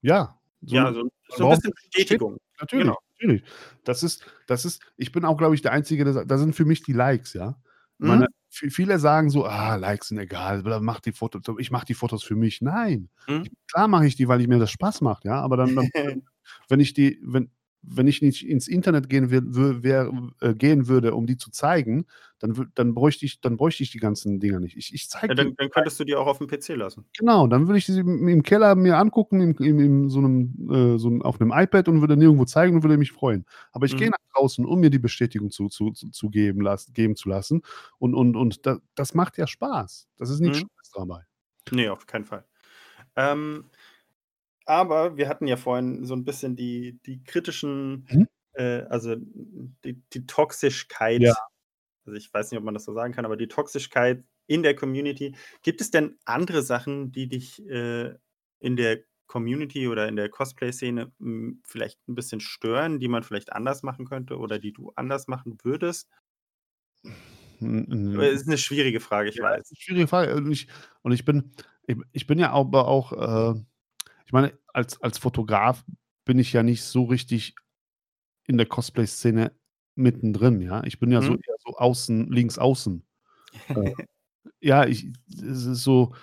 Speaker 1: Ja, so
Speaker 2: Ja, so so 'n
Speaker 1: braucht
Speaker 2: bisschen
Speaker 1: Bestätigung. Natürlich,
Speaker 2: Genau.
Speaker 1: natürlich. Das ist das ist ich bin auch, glaube ich, der Einzige, der das sind für mich die Likes, ja?
Speaker 2: Mhm.
Speaker 1: vi viele sagen so: „Ah, Likes sind egal, mach die Fotos ich mache die Fotos für mich.“ Nein,
Speaker 2: Mhm.
Speaker 1: klar mache ich die, weil ich mir das Spaß macht, ja, aber dann dann wenn ich die wenn wenn ich nicht ins Internet gehen wür wär äh, gehen würde, um die zu zeigen, dann dann bräuchte ich dann bräuchte ich die ganzen Dinger nicht. Ich ich
Speaker 2: Ja,
Speaker 1: zeige die
Speaker 2: dann dann könntest du die auch aufm PC lassen.
Speaker 1: Genau, dann würde ich sie im im Keller mir angucken, im im in so 'nem äh, so 'n auf 'nem iPad und würde nirgendwo zeigen und würde mich freuen. Aber ich gehe
Speaker 2: Mhm.
Speaker 1: nach draußen, um mir die Bestätigung zu zu zu geben lass geben zu lassen. Und und und da das macht ja Spaß. Das ist nix
Speaker 2: Mhm.
Speaker 1: Schlimmes dabei.
Speaker 2: Ne, auf keinen Fall. Ähm, aber wir hatten ja vorhin so 'n bisschen die die kritischen
Speaker 1: Mhm.
Speaker 2: äh, also, die die
Speaker 1: Ja.
Speaker 2: Toxischkeit also, ich weiß nicht, ob man das so sagen kann, aber die Toxischkeit in der Community. Gibt es denn andere Sachen, die dich, äh, in der Community oder in der Cosplay-Szene, hm, vielleicht 'n bisschen stören, die man vielleicht anders machen könnte oder die du anders machen würdest?
Speaker 1: Hm,
Speaker 2: Äh,
Speaker 1: hm.
Speaker 2: ist 'ne schwierige Frage, ich
Speaker 1: Ja, ist
Speaker 2: weiß.
Speaker 1: schwierige Frage. Und ich und ich bin ich ich bin ja aber auch, äh ich meine, als als Fotograf bin ich ja nicht so richtig in der Cosplay-Szene mittendrin, ja? Ich bin ja so
Speaker 2: Mhm.
Speaker 1: eher so außen links außen. Äh, ja, ich es ist so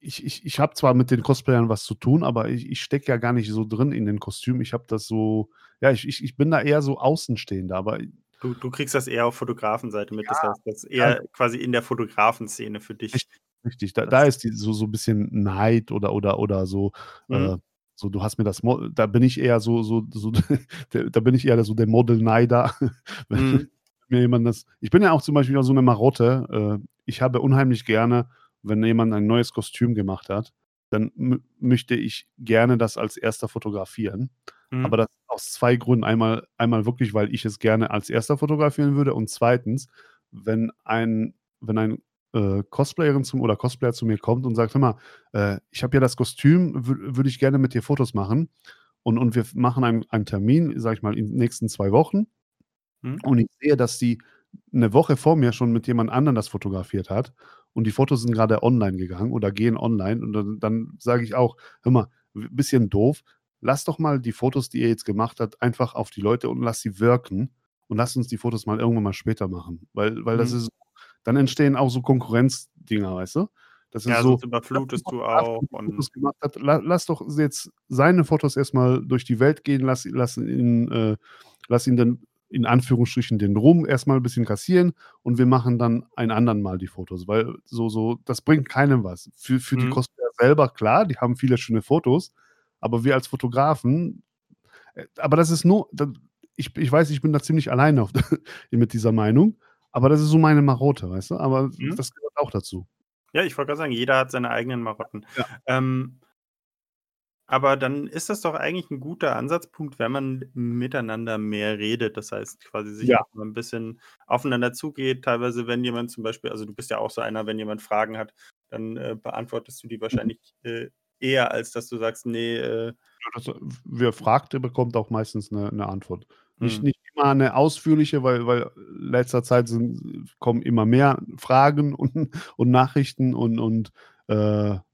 Speaker 1: ich ich ich habe zwar mit den Cosplayern was zu tun, aber ich ich stecke ja gar nicht so drin in den Kostümen. Ich habe das so ja, ich ich ich bin da eher so Außenstehender, aber
Speaker 2: Du du kriegst das eher auf Fotografenseite mit.
Speaker 1: Ja,
Speaker 2: Das heißt, das
Speaker 1: ja.
Speaker 2: eher quasi in der Fotografenszene für dich
Speaker 1: Richtig, richtig. Da da ist die so so bisschen Neid oder oder oder so
Speaker 2: Mhm.
Speaker 1: äh, so: „Du hast mir das Mo“ da bin ich eher so so so da bin ich eher so der Model-Neider. Wenn
Speaker 2: Mhm.
Speaker 1: mir jemand das ich bin ja auch zum Beispiel auch so 'ne Marotte. Äh, ich habe unheimlich gerne, wenn jemand ein neues Kostüm gemacht hat, dann mö möchte ich gerne das als 1. fotografieren. Aber
Speaker 2: Mhm.
Speaker 1: das aus 2 Gründen. Einmal einmal wirklich, weil ich es gerne als 1. fotografieren würde und 2., wenn ein wenn ein, äh, Cosplayerin zum oder Cosplayer zu mir kommt und sagt: „Hör mal, äh, ich habe hier das Kostüm, wü würde ich gerne mit dir Fotos machen.“ Und und wir machen einen einen Termin, sage ich mal, in den nächsten 2 Wochen.
Speaker 2: Mhm.
Speaker 1: Und ich sehe, dass sie 'ne Woche vor mir schon mit jemand anderen das fotografiert hat und die Fotos sind grade online gegangen oder gehen online. Und dann dann sage ich auch: „Hör mal, bisschen doof, lass doch mal die Fotos, die ihr jetzt gemacht habt, einfach auf die Leute und lass sie wirken und lass uns die Fotos mal irgendwann mal später machen.“ Weil weil das
Speaker 2: Mhm.
Speaker 1: ist dann entstehen auch so Konkurrenzdinger, weißt du? Das ist
Speaker 2: Ja,
Speaker 1: so:
Speaker 2: sonst
Speaker 1: „Ich habe 'n
Speaker 2: überflutest du auch
Speaker 1: die
Speaker 2: und
Speaker 1: Fotos gemacht hat. La lass doch jetzt seine Fotos erst mal durch die Welt gehen. Lass lass ihn äh, lass ihn dann in Anführungsstrichen den Ruhm erst mal 'n bisschen kassieren und wir machen dann ein andern Mal die Fotos.“ Weil so so das bringt keinem was. Für für die
Speaker 2: Mhm.
Speaker 1: Cosplayer selber, klar, die haben viele schöne Fotos, aber wir als Fotografen äh, aber das ist nur ich ich weiß, ich bin da ziemlich alleine auf mit dieser Meinung, aber das ist so meine Marotte, weißt du? Aber
Speaker 2: Mhm.
Speaker 1: das gehört auch dazu.
Speaker 2: Ja, ich wollte grad sagen, jeder hat seine eigenen Marotten.
Speaker 1: Ja.
Speaker 2: Ähm aber dann ist das doch eigentlich 'n guter Ansatzpunkt, wenn man miteinander mehr redet. Das heißt, quasi sich
Speaker 1: Ja.
Speaker 2: auch mal 'n bisschen aufeinander zugeht. Teilweise, wenn jemand zum Beispiel also, du bist ja auch so einer, wenn jemand Fragen hat, dann, äh, beantwortest du die
Speaker 1: Mhm.
Speaker 2: wahrscheinlich, äh, eher, als dass du sagst: „Ne, äh“
Speaker 1: Ja, das wer fragt, der bekommt auch meistens 'ne 'ne Antwort. Nicht
Speaker 2: Mhm.
Speaker 1: nicht immer 'ne ausführliche, weil weil letzter Zeit sind kommen immer mehr Fragen und und Nachrichten und und, äh,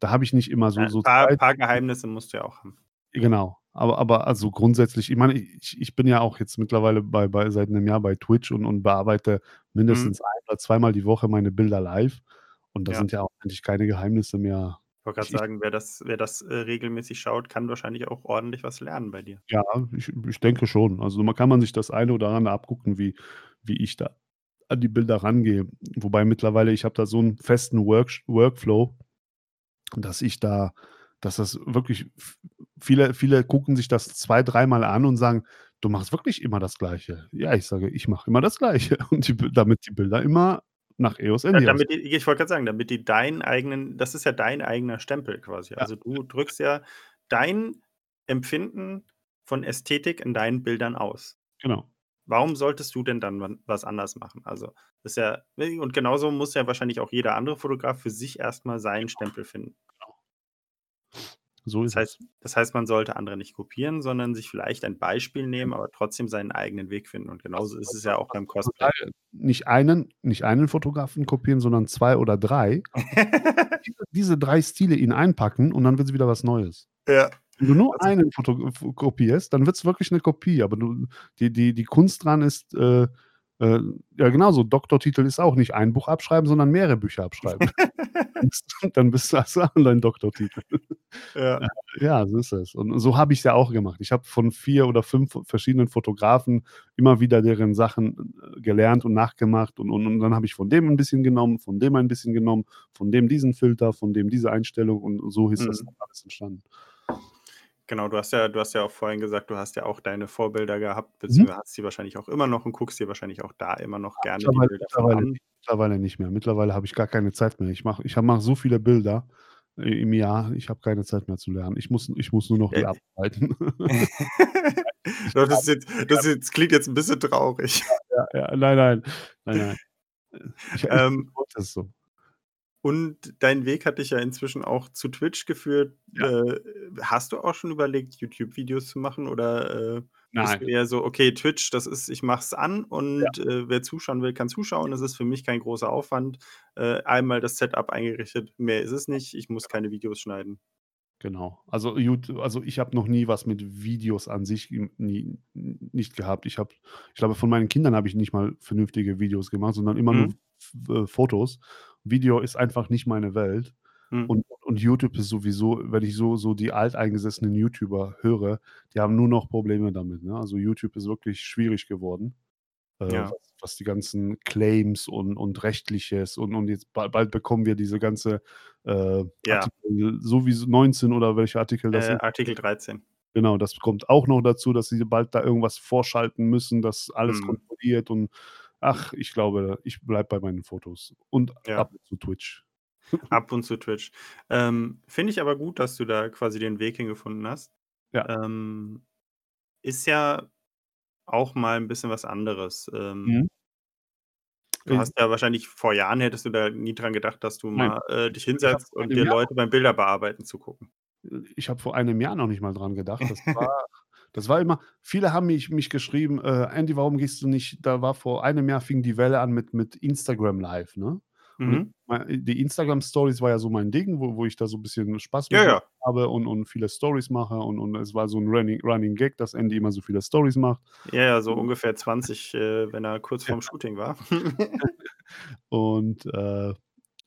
Speaker 1: da habe ich nicht immer so
Speaker 2: Ja, 'n
Speaker 1: so
Speaker 2: paar paar Geheimnisse musst du ja auch haben.
Speaker 1: Genau. Aber aber also, grundsätzlich ich meine, ich ich bin ja auch jetzt mittlerweile bei bei seit 'nem Jahr bei Twitch und und bearbeite
Speaker 2: Mhm.
Speaker 1: mindestens ein oder zweimal die Woche meine Bilder live. Und da
Speaker 2: Ja.
Speaker 1: sind ja auch eigentlich keine Geheimnisse mehr.
Speaker 2: Wollte
Speaker 1: ich
Speaker 2: sagen, wer das wer das, äh, regelmäßig schaut, kann wahrscheinlich auch ordentlich was lernen bei dir.
Speaker 1: Ja, ich ich denke schon. Also, man kann man sich das eine oder andere abgucken, wie wie ich da an die Bilder rangehe. Wobei mittlerweile ich habe da so 'n festen Work Workflow, dass ich da dass das wirklich viele viele gucken sich das zwei dreimal an und sagen: „Du machst wirklich immer das Gleiche?“ Ja, ich sage: „Ich mache immer das Gleiche.“ Und die damit die Bilder immer nach EOS
Speaker 2: Ja,
Speaker 1: Indie
Speaker 2: damit die ich wollte grad sagen, damit die deinen eigenen das ist ja dein eigener Stempel quasi.
Speaker 1: Ja.
Speaker 2: Also, du drückst ja dein Empfinden von Ästhetik in deinen Bildern aus.
Speaker 1: Genau.
Speaker 2: Warum solltest du denn dann was anders machen? Also, ist ja ne, und genauso muss ja wahrscheinlich auch jeder andere Fotograf für sich erst mal seinen
Speaker 1: Genau.
Speaker 2: Stempel finden.
Speaker 1: So
Speaker 2: Das
Speaker 1: ist es.
Speaker 2: heißt das heißt, man sollte andere nicht kopieren, sondern sich vielleicht ein Beispiel nehmen, aber trotzdem seinen eigenen Weg finden. Und genauso ist es ja auch beim Cosplay.
Speaker 1: total nicht einen nicht einen Fotografen kopieren, sondern 2 oder 3. Diese 3 Stile in einpacken und dann wird's wieder was Neues.
Speaker 2: Ja.
Speaker 1: Wenn du nur
Speaker 2: Also
Speaker 1: einen Foto f kopierst, dann wird's wirklich 'ne Kopie, aber du die die die Kunst dran ist, äh, äh ja genauso, Doktortitel ist auch nicht ein Buch abschreiben, sondern mehrere Bücher abschreiben. Dann bist du dann bist du hast du deinen Doktortitel.
Speaker 2: Ja.
Speaker 1: Ja, so ist es. Und so habe ich's ja auch gemacht. Ich habe von 4 oder 5 verschiedenen Fotografen immer wieder deren Sachen, äh, gelernt und nachgemacht und und und dann habe ich von dem 'n bisschen genommen, von dem ein bisschen genommen, von dem diesen Filter, von dem diese Einstellung und so ist das
Speaker 2: Mhm.
Speaker 1: dann alles entstanden.
Speaker 2: Genau, du hast ja du hast ja auch vorhin gesagt, du hast ja auch deine Vorbilder gehabt,
Speaker 1: Mhm.
Speaker 2: beziehungsweise hast sie wahrscheinlich auch immer noch und guckst dir wahrscheinlich auch da immer noch
Speaker 1: Ah,
Speaker 2: gerne die
Speaker 1: mittlerweile
Speaker 2: Bilder von
Speaker 1: mittlerweile
Speaker 2: an.
Speaker 1: nicht mittlerweile nicht mehr. Mittlerweile habe ich gar keine Zeit mehr. Ich mache ich ha mache so viele Bilder i im Jahr, ich habe keine Zeit mehr zu lernen. Ich muss ich muss nur noch die
Speaker 2: Äh
Speaker 1: abarbeiten.
Speaker 2: Doch, das ist jetzt das ist jetzt klingt jetzt 'n bisschen traurig.
Speaker 1: Ja, ja, ja. Nein, nein. Nein, nein. Äh, ich ich
Speaker 2: Ähm
Speaker 1: wollte es so.
Speaker 2: Und dein Weg hat dich ja inzwischen auch zu Twitch geführt.
Speaker 1: Ja.
Speaker 2: Äh, hast du auch schon überlegt, YouTube-Videos zu machen oder, äh, bist
Speaker 1: Nein.
Speaker 2: du eher so: „Okay, Twitch, das ist ich mache es an
Speaker 1: Ja.
Speaker 2: und, äh, wer zuschauen will, kann zuschauen. Das ist für mich kein großer Aufwand. Äh, einmal das Setup eingerichtet, mehr ist es nicht. Ich muss keine Videos schneiden.“
Speaker 1: Genau. Also, also, ich habe noch nie was mit Videos an sich nie nicht gehabt. Ich habe ich glaube, von meinen Kindern habe ich nicht mal vernünftige Videos gemacht, sondern immer nur
Speaker 2: Mhm.
Speaker 1: F äh, Fotos. Video ist einfach nicht meine Welt.
Speaker 2: Mhm.
Speaker 1: Und und YouTube ist sowieso wenn ich so so die alteingesessenen YouTuber höre, die haben nur noch Probleme damit, ne? Also, YouTube ist wirklich schwierig geworden, äh,
Speaker 2: Ja.
Speaker 1: was was die ganzen Claims und und Rechtliches und und jetzt ba bald bekommen wir diese ganze, äh,
Speaker 2: Ja.
Speaker 1: Artikel sowieso 19 oder welcher Artikel das
Speaker 2: Äh,
Speaker 1: ist.
Speaker 2: Artikel 13.
Speaker 1: Genau, das kommt auch noch dazu, dass sie bald da irgendwas vorschalten müssen, das alles
Speaker 2: Mhm.
Speaker 1: kontrolliert und ach, ich glaube, ich bleibe bei meinen Fotos und
Speaker 2: Ja.
Speaker 1: ab und zu Twitch.
Speaker 2: Ab und zu Twitch. Ähm, finde ich aber gut, dass du da quasi den Weg hingefunden hast.
Speaker 1: Ja.
Speaker 2: Ähm, ist ja auch mal 'n bisschen was anderes. Ähm
Speaker 1: Mhm.
Speaker 2: du hast ja wahrscheinlich vor Jahren hättest du da nie dran gedacht, dass du
Speaker 1: Nein.
Speaker 2: mal, äh, dich hinsetzt und dir
Speaker 1: Jahr
Speaker 2: Leute beim Bilder bearbeiten zugucken.
Speaker 1: Ich habe vor einem Jahr noch nicht mal dran gedacht. Das war das war immer viele haben mich mich geschrieben: „Äh, Andy, warum gehst du nicht“ da war vor einem Jahr fing die Welle an mit mit Instagram Live, ne?
Speaker 2: Mhm.
Speaker 1: die Instagram Stories war ja so mein Ding, wo wo ich da so 'n bisschen Spaß
Speaker 2: Ja, ja.
Speaker 1: habe und und viele Stories mache und und es war so 'n Running Running Gag, dass Andy immer so viele Stories macht.
Speaker 2: Ja, ja, so ungefähr 20, äh, wenn er kurz vorm Shooting war.
Speaker 1: Und, äh,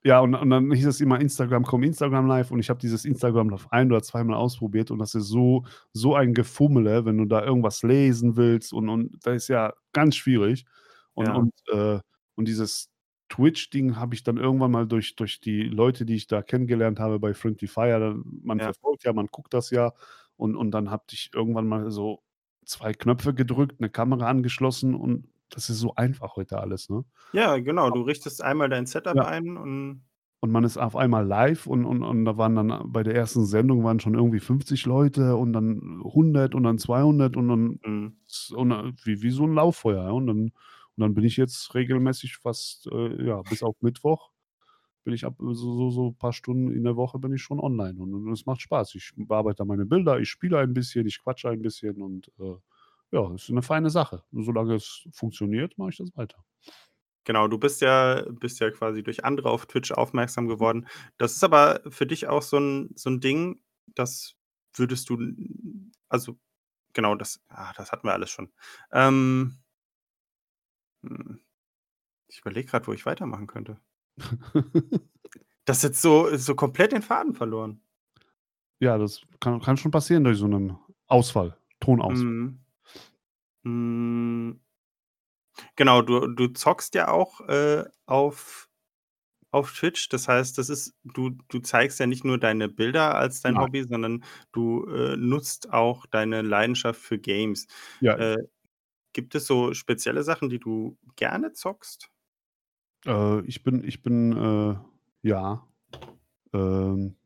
Speaker 1: ja, und und dann hieß es immer: „Instagram, komm Instagram Live.“ Und ich habe dieses Instagram Live ein oder zweimal ausprobiert und das ist so so ein Gefummele, wenn du da irgendwas lesen willst und und das ist ja ganz schwierig. Und
Speaker 2: Ja.
Speaker 1: und, äh und dieses Twitch-Ding habe ich dann irgendwann mal durch durch die Leute, die ich da kennengelernt habe bei Friendly Fire man
Speaker 2: Ja.
Speaker 1: verfolgt ja, man guckt das ja und und dann habe ich irgendwann mal so 2 Knöpfe gedrückt, 'ne Kamera angeschlossen und das ist so einfach heute alles, ne?
Speaker 2: Ja, genau. Du richtest einmal dein Setup
Speaker 1: Ja.
Speaker 2: ein und
Speaker 1: Und man ist auf einmal live und und und da waren dann bei der ersten Sendung waren schon irgendwie 50 Leute und dann 100 und dann 200 und dann
Speaker 2: Mhm.
Speaker 1: und dann wie wie so 'n Lauffeuer, ja? Und dann und dann bin ich jetzt regelmäßig fast, äh, ja, bis auf Mittwoch bin ich ab so so so paar Stunden in der Woche bin ich schon online und es macht Spaß. Ich bearbeite meine Bilder, ich spiele ein bisschen, ich quatsche ein bisschen und, äh, ja, ist 'ne feine Sache. Solange es funktioniert, mache ich das weiter.
Speaker 2: Genau, du bist ja bist ja quasi durch andere auf Twitch aufmerksam
Speaker 1: Mhm.
Speaker 2: geworden. Das ist aber für dich auch so 'n so 'n Ding, das würdest du also, genau, das ah, das hatten wir alles schon. Ähm hm, ich überlege grad, wo ich weitermachen könnte. Das ist jetzt so so komplett den Faden verloren.
Speaker 1: Ja, das kann kann schon passieren durch so 'nen Ausfall, Tonausfall.
Speaker 2: Mhm. Hm Genau, du du zockst ja auch, äh, auf auf Twitch. Das heißt, das ist du du zeigst ja nicht nur deine Bilder als dein
Speaker 1: Nein.
Speaker 2: Hobby, sondern du, äh, nutzt auch deine Leidenschaft für Games.
Speaker 1: Ja.
Speaker 2: Äh, gibt es so spezielle Sachen, die du gerne zockst?
Speaker 1: Äh, ich bin ich bin, äh ja, ähm,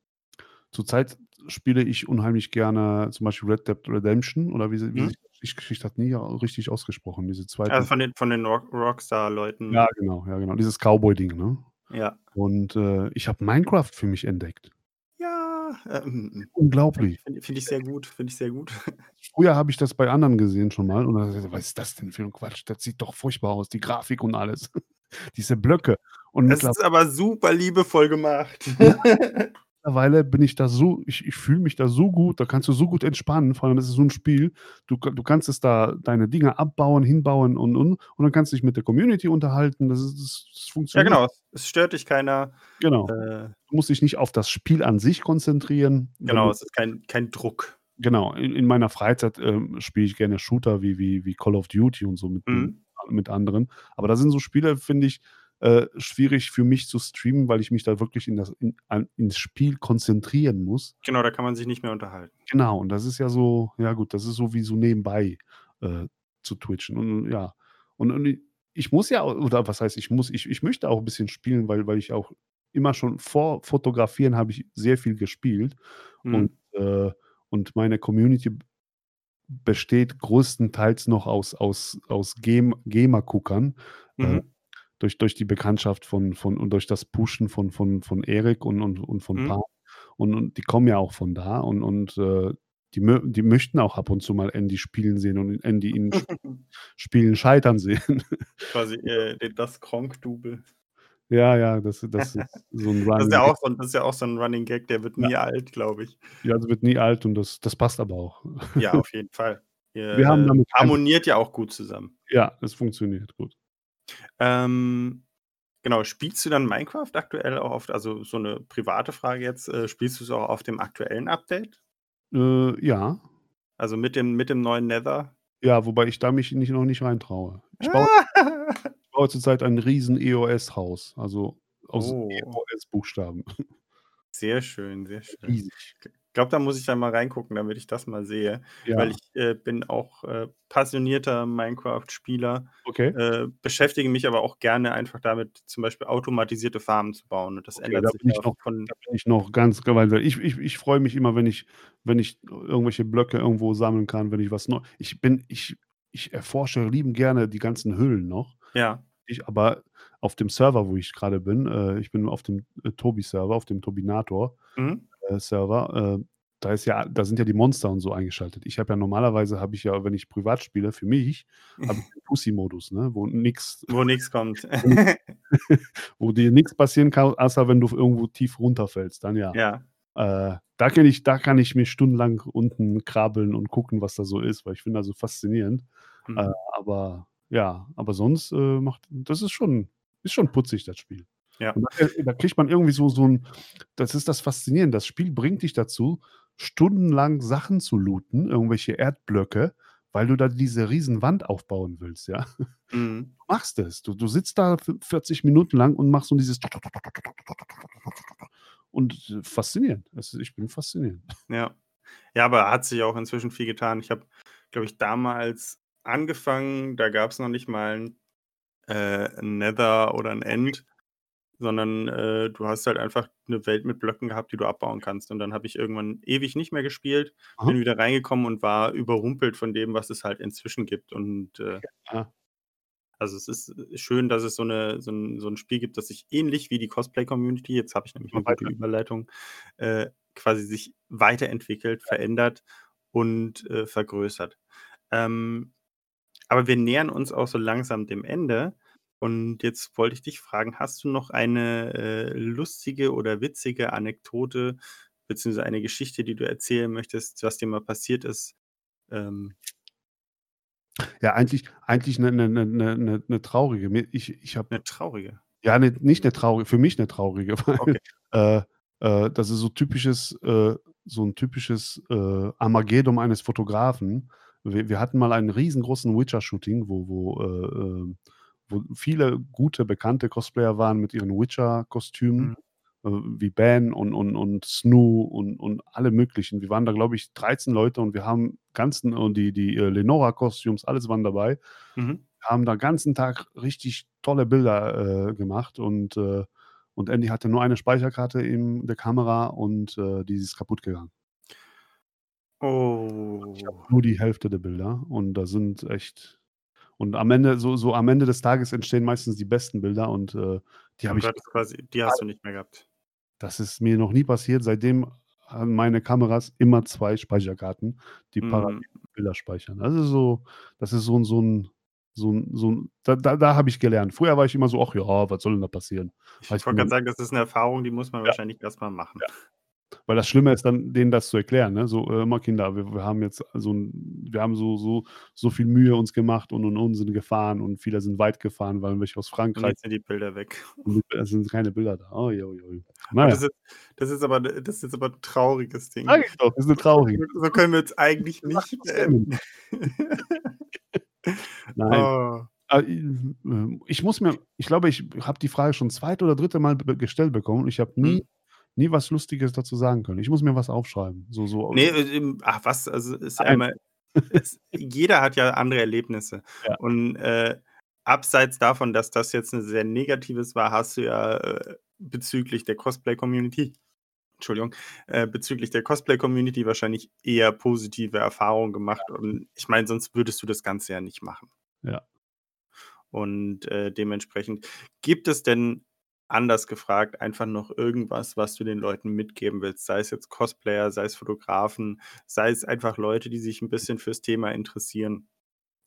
Speaker 1: zurzeit spiele ich unheimlich gerne zum Beispiel Red Dead Redemption oder wie sie wie
Speaker 2: Mhm.
Speaker 1: sich ich kriege das nie richtig ausgesprochen, diese
Speaker 2: Also,
Speaker 1: zweite
Speaker 2: von den von den Rock Rockstar-Leuten.
Speaker 1: Ja, genau, ja, genau. Dieses Cowboy-Ding, ne?
Speaker 2: Ja.
Speaker 1: Und, äh, ich habe Minecraft für mich entdeckt.
Speaker 2: Ja, ähm,
Speaker 1: Unglaublich.
Speaker 2: finde finde ich sehr gut, finde ich sehr gut.
Speaker 1: Früher habe ich das bei anderen gesehen schon mal und dann habe ich gesagt: „Was ist das denn für 'n Quatsch? Das sieht doch furchtbar aus, die Grafik und alles.“ Diese Blöcke. Und
Speaker 2: Es
Speaker 1: mittler
Speaker 2: ist aber super liebevoll gemacht.
Speaker 1: Ja. Mittlerweile bin ich da so ich ich fühle mich da so gut, da kannst du so gut entspannen. Vor allem, das ist so 'n Spiel, du du kannst es da deine Dinge abbauen, hinbauen und und und dann kannst du dich mit der Community unterhalten. Das ist das das
Speaker 2: Ja,
Speaker 1: funktioniert.
Speaker 2: genau. Es stört dich keiner.
Speaker 1: Genau.
Speaker 2: Äh
Speaker 1: Du musst dich nicht auf das Spiel an sich konzentrieren.
Speaker 2: Genau, es ist kein kein Druck.
Speaker 1: Genau, in in meiner Freizeit, ähm, spiele ich gerne Shooter wie wie wie Call of Duty und so mit
Speaker 2: Mhm.
Speaker 1: mit anderen. Aber da sind so Spiele, finde ich, äh, schwierig für mich zu streamen, weil ich mich da wirklich in das in an ins Spiel konzentrieren muss.
Speaker 2: Genau, da kann man sich nicht mehr unterhalten.
Speaker 1: Genau, und das ist ja so ja gut, das ist so wie so nebenbei, äh, zu twitchen und ja. Und und ich muss ja oder was heißt ich muss, ich ich möchte auch 'n bisschen spielen, weil weil ich auch immer schon vor Fotografieren habe ich sehr viel gespielt und,
Speaker 2: Mhm.
Speaker 1: äh und meine Community besteht größtenteils noch aus aus aus Game Gamer-Guckern, äh,
Speaker 2: Mhm.
Speaker 1: Durch durch die Bekanntschaft von von und durch das Pushen von von von Erik und und und von
Speaker 2: Mhm.
Speaker 1: Pan. Und und die kommen ja auch von da und und, äh, die die möchten auch ab und zu mal Andy spielen sehen und Andy in Sp Spielen scheitern sehen.
Speaker 2: Quasi, äh, das Gronkh-Double.
Speaker 1: Ja, ja, das das ist so 'n
Speaker 2: Das ist ja
Speaker 1: Running
Speaker 2: auch so das ist ja auch so 'n Running Gag, der wird
Speaker 1: Ja.
Speaker 2: nie alt, glaube ich.
Speaker 1: Ja, das wird nie alt und das das passt aber auch.
Speaker 2: Ja, auf jeden Fall. Ihr,
Speaker 1: Wir haben
Speaker 2: äh,
Speaker 1: damit
Speaker 2: harmoniert ja auch gut zusammen.
Speaker 1: Ja, es funktioniert gut.
Speaker 2: Ähm, genau, spielst du dann Minecraft aktuell auch auf also, so 'ne private Frage jetzt, äh, spielst du's auch auf dem aktuellen Update?
Speaker 1: Äh, ja.
Speaker 2: Also, mit dem mit dem neuen Nether?
Speaker 1: Ja, wobei ich da mich nicht noch nicht rein traue. Ich baue ich baue zurzeit ein riesen EOS-Haus, also, aus
Speaker 2: Oh.
Speaker 1: EOS-Buchstaben.
Speaker 2: Sehr schön, sehr schön.
Speaker 1: Riesig.
Speaker 2: Glaube, da muss ich da mal reingucken, damit ich das mal sehe, weil
Speaker 1: Ja.
Speaker 2: ich, äh, bin auch, äh, passionierter Minecraft-Spieler,
Speaker 1: Okay.
Speaker 2: äh, beschäftige mich aber auch gerne einfach damit, zum Beispiel automatisierte Farmen zu bauen und das
Speaker 1: Okay,
Speaker 2: ändert
Speaker 1: da
Speaker 2: sich
Speaker 1: bin ich
Speaker 2: ja
Speaker 1: noch
Speaker 2: von
Speaker 1: da bin ich noch ganz ich ich ich freue mich immer, wenn ich wenn ich irgendwelche Blöcke irgendwo sammeln kann, wenn ich was neu ich bin ich ich erforsche liebend gerne die ganzen Höhlen noch.
Speaker 2: Ja.
Speaker 1: Ich aber auf dem Server, wo ich grade bin äh, ich bin auf dem, äh, Tobi-Server, auf dem Tobinator,
Speaker 2: Mhm.
Speaker 1: Äh, Server, äh, da ist ja da sind ja die Monster und so eingeschaltet. Ich habe ja normalerweise habe ich ja, wenn ich privat spiele, für mich, habe ich den Pussy-Modus, ne, wo nix
Speaker 2: Wo nix kommt.
Speaker 1: wo dir nix passieren kann, außer wenn du irgendwo tief runterfällst, dann ja.
Speaker 2: Ja.
Speaker 1: Äh, da kann ich da kann ich mich stundenlang unten krabbeln und gucken, was da so ist, weil ich finde das so faszinierend. Äh,
Speaker 2: Mhm.
Speaker 1: aber ja, aber sonst, äh, macht das ist schon ist schon putzig, das Spiel.
Speaker 2: Ja.
Speaker 1: Da äh, da kriegt man irgendwie so so 'n das ist das Faszinierende. Das Spiel bringt dich dazu, stundenlang Sachen zu looten, irgendwelche Erdblöcke, weil du da diese Riesenwand aufbauen willst, ja?
Speaker 2: Mhm.
Speaker 1: Du machst es. Du du sitzt da v 40 Minuten lang und machst so dieses und äh, faszinierend. Also, ich bin fasziniert.
Speaker 2: Ja. Ja, aber hat sich auch inzwischen viel getan. Ich habe, glaube ich, damals angefangen, da gab's noch nicht mal 'n äh, Nether oder 'n End, sondern, äh, du hast halt einfach 'ne Welt mit Blöcken gehabt, die du abbauen kannst. Und dann habe ich irgendwann ewig nicht mehr gespielt,
Speaker 1: Aha.
Speaker 2: bin wieder reingekommen und war überrumpelt von dem, was es halt inzwischen gibt. Und, äh
Speaker 1: Ja.
Speaker 2: also, es ist, äh, schön, dass es so 'ne so 'n so 'n Spiel gibt, das sich ähnlich wie die Cosplay-Community jetzt habe ich nämlich 'ne
Speaker 1: Immer
Speaker 2: gute. Überleitung, äh, quasi sich weiterentwickelt,
Speaker 1: Ja.
Speaker 2: verändert und, äh, vergrößert. Ähm, aber wir nähern uns auch so langsam dem Ende. Und jetzt wollte ich dich fragen, hast du noch eine, äh, lustige oder witzige Anekdote beziehungsweise eine Geschichte, die du erzählen möchtest, was dir mal passiert ist? Ähm
Speaker 1: Ja, eigentlich eigentlich 'ne 'ne 'ne 'ne 'ne 'ne traurige. Ich ich habe
Speaker 2: 'Ne traurige?
Speaker 1: ja, ne, nicht 'ne traurige für mich 'ne traurige, weil,
Speaker 2: Okay.
Speaker 1: äh, äh, das ist so typisches äh, so 'n typisches, äh, Armageddon eines Fotografen. wir wir hatten mal einen riesengroßen Witcher-Shooting, wo wo, äh, ähm wo viele gute, bekannte Cosplayer waren mit ihren Witcher-Kostümen,
Speaker 2: Mhm.
Speaker 1: äh, wie Ben und und und Snoo und und alle möglichen. Wir waren da, glaube ich, 13 Leute und wir haben ganzen und die die, äh, Lenora-Costumes, alles waren dabei.
Speaker 2: Mhm.
Speaker 1: Haben da ganzen Tag richtig tolle Bilder, äh, gemacht und, äh und Andy hatte nur eine Speicherkarte in der Kamera und, äh, die ist kaputt gegangen. Ich habe
Speaker 2: Oh.
Speaker 1: nur die Hälfte der Bilder und da sind echt und am Ende so so am Ende des Tages entstehen meistens die besten Bilder und, äh, die habe ich
Speaker 2: quasi die hast du nicht mehr gehabt?
Speaker 1: Das ist mir noch nie passiert. Seitdem haben meine Kameras immer 2 Speicherkarten, die parallel
Speaker 2: Mhm.
Speaker 1: Bilder speichern. Also, so das ist so 'n so 'n so 'n so 'n da da da habe ich gelernt. Früher war ich immer so: „Ach ja, was soll denn da passieren?“
Speaker 2: Ich wollte grad sagen, das ist 'ne Erfahrung, die muss man
Speaker 1: Ja.
Speaker 2: wahrscheinlich erst mal machen.
Speaker 1: Ja. Weil das Schlimme ist dann, denen das zu erklären, ne? So: „Hör mal Kinder, wir wir haben jetzt so 'n wir haben so so so viel Mühe uns gemacht und und und, sind gefahren und viele sind weit gefahren, weil welche aus
Speaker 2: Und
Speaker 1: Frankreich“
Speaker 2: jetzt sind die Bilder weg.
Speaker 1: „und es sind keine Bilder da.“ Ui, ui, ui.
Speaker 2: Und
Speaker 1: Na ja.
Speaker 2: das ist das ist aber das ist jetzt aber 'n trauriges Ding.
Speaker 1: Ich doch, ist 'ne traurige
Speaker 2: So können wir jetzt eigentlich nicht beenden.
Speaker 1: Nein.
Speaker 2: Oh.
Speaker 1: Ah, ähm, ich muss mir ich glaube, ich habe die Frage schon zweite oder dritte Mal gestellt bekommen und ich habe nie nie was Lustiges dazu sagen können. Ich muss mir was aufschreiben. So so
Speaker 2: Ne, äh, ach was, also, ist ja immer es jeder hat ja andere Erlebnisse.
Speaker 1: Ja.
Speaker 2: Und, äh, abseits davon, dass das jetzt 'ne sehr Negatives war, hast du ja, äh, bezüglich der Cosplay-Community Entschuldigung, äh, bezüglich der Cosplay-Community wahrscheinlich eher positive Erfahrungen gemacht.
Speaker 1: Ja.
Speaker 2: Und ich meine, sonst würdest du das Ganze ja nicht machen.
Speaker 1: Ja.
Speaker 2: Und, äh, dementsprechend gibt es denn, anders gefragt, einfach noch irgendwas, was du den Leuten mitgeben willst? Sei es jetzt Cosplayer, sei es Fotografen, sei es einfach Leute, die sich 'n bisschen fürs Thema interessieren.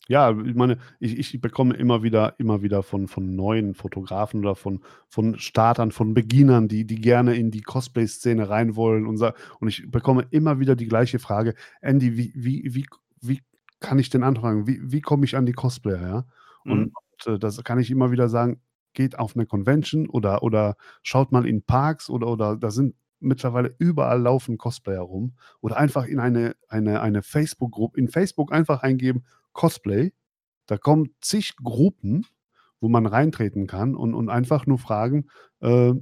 Speaker 1: Ja, ich meine, ich ich bekomme immer wieder immer wieder von von neuen Fotografen oder von von Startern, von Beginnern, die die gerne in die Cosplay-Szene rein wollen und und ich bekomme immer wieder die gleiche Frage: „Andy, wie wie wie wie kann ich denn anfangen? Wie wie komme ich an die Cosplayer?“ Ja? Und,
Speaker 2: Mhm.
Speaker 1: das kann ich immer wieder sagen: „Geht auf 'ne Convention oder oder schaut mal in Parks oder oder da sind mittlerweile überall laufen Cosplayer rum.“ Oder einfach in eine eine eine Facebook-Grupp in Facebook einfach eingeben: „Cosplay“. Da kommen zig Gruppen, wo man reintreten kann und und einfach nur fragen, äh,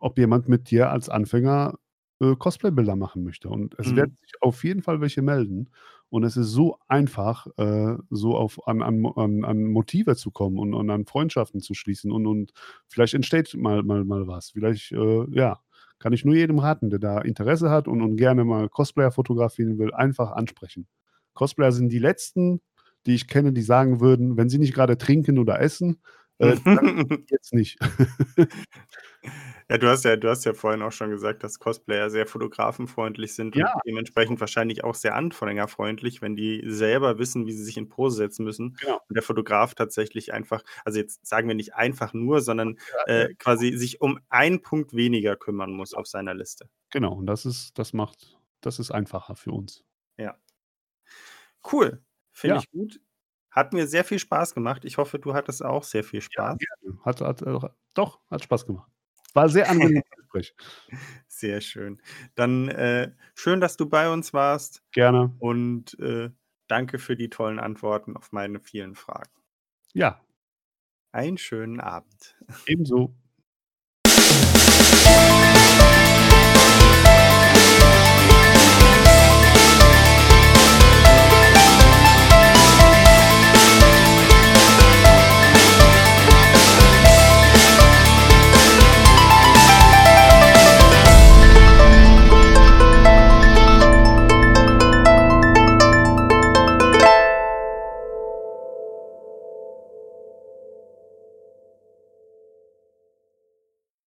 Speaker 1: ob jemand mit dir als Anfänger, äh, Cosplay-Bilder machen möchte. Und es
Speaker 2: Mhm.
Speaker 1: werden sich auf jeden Fall welche melden. Und es ist so einfach, äh, so auf an an an Motive zu kommen und und an Freundschaften zu schließen und und vielleicht entsteht mal mal mal was. Vielleicht, äh, ja, kann ich nur jedem raten, der da Interesse hat und und gerne mal Cosplayer fotografieren will, einfach ansprechen. Cosplayer sind die Letzten, die ich kenne, die sagen würden, wenn sie nicht grade trinken oder essen, äh, dann jetzt nicht.
Speaker 2: Ja, du hast ja du hast ja vorhin auch schon gesagt, dass Cosplayer sehr fotografenfreundlich sind und
Speaker 1: Ja.
Speaker 2: dementsprechend wahrscheinlich auch sehr anfängerfreundlich, wenn die selber wissen, wie sie sich in Pose setzen müssen
Speaker 1: Genau.
Speaker 2: und der Fotograf tatsächlich einfach also, jetzt sagen wir nicht einfach nur, sondern,
Speaker 1: Ja, ja.
Speaker 2: äh, quasi sich um einen Punkt weniger kümmern muss
Speaker 1: Genau.
Speaker 2: auf seiner Liste.
Speaker 1: Genau, und das ist das macht das ist einfacher für uns.
Speaker 2: Ja. Cool, finde
Speaker 1: Ja.
Speaker 2: ich gut. Hat mir sehr viel Spaß gemacht. Ich hoffe, du hattest auch sehr viel
Speaker 1: Ja,
Speaker 2: Spaß.
Speaker 1: gerne. Hat hat auch doch, hat Spaß gemacht. War sehr Gespräch.
Speaker 2: Sehr schön. Dann, äh, schön, dass du bei uns warst
Speaker 1: Gerne.
Speaker 2: und, äh, danke für die tollen Antworten auf meine vielen Fragen.
Speaker 1: Ja.
Speaker 2: Einen schönen Abend.
Speaker 1: Ebenso.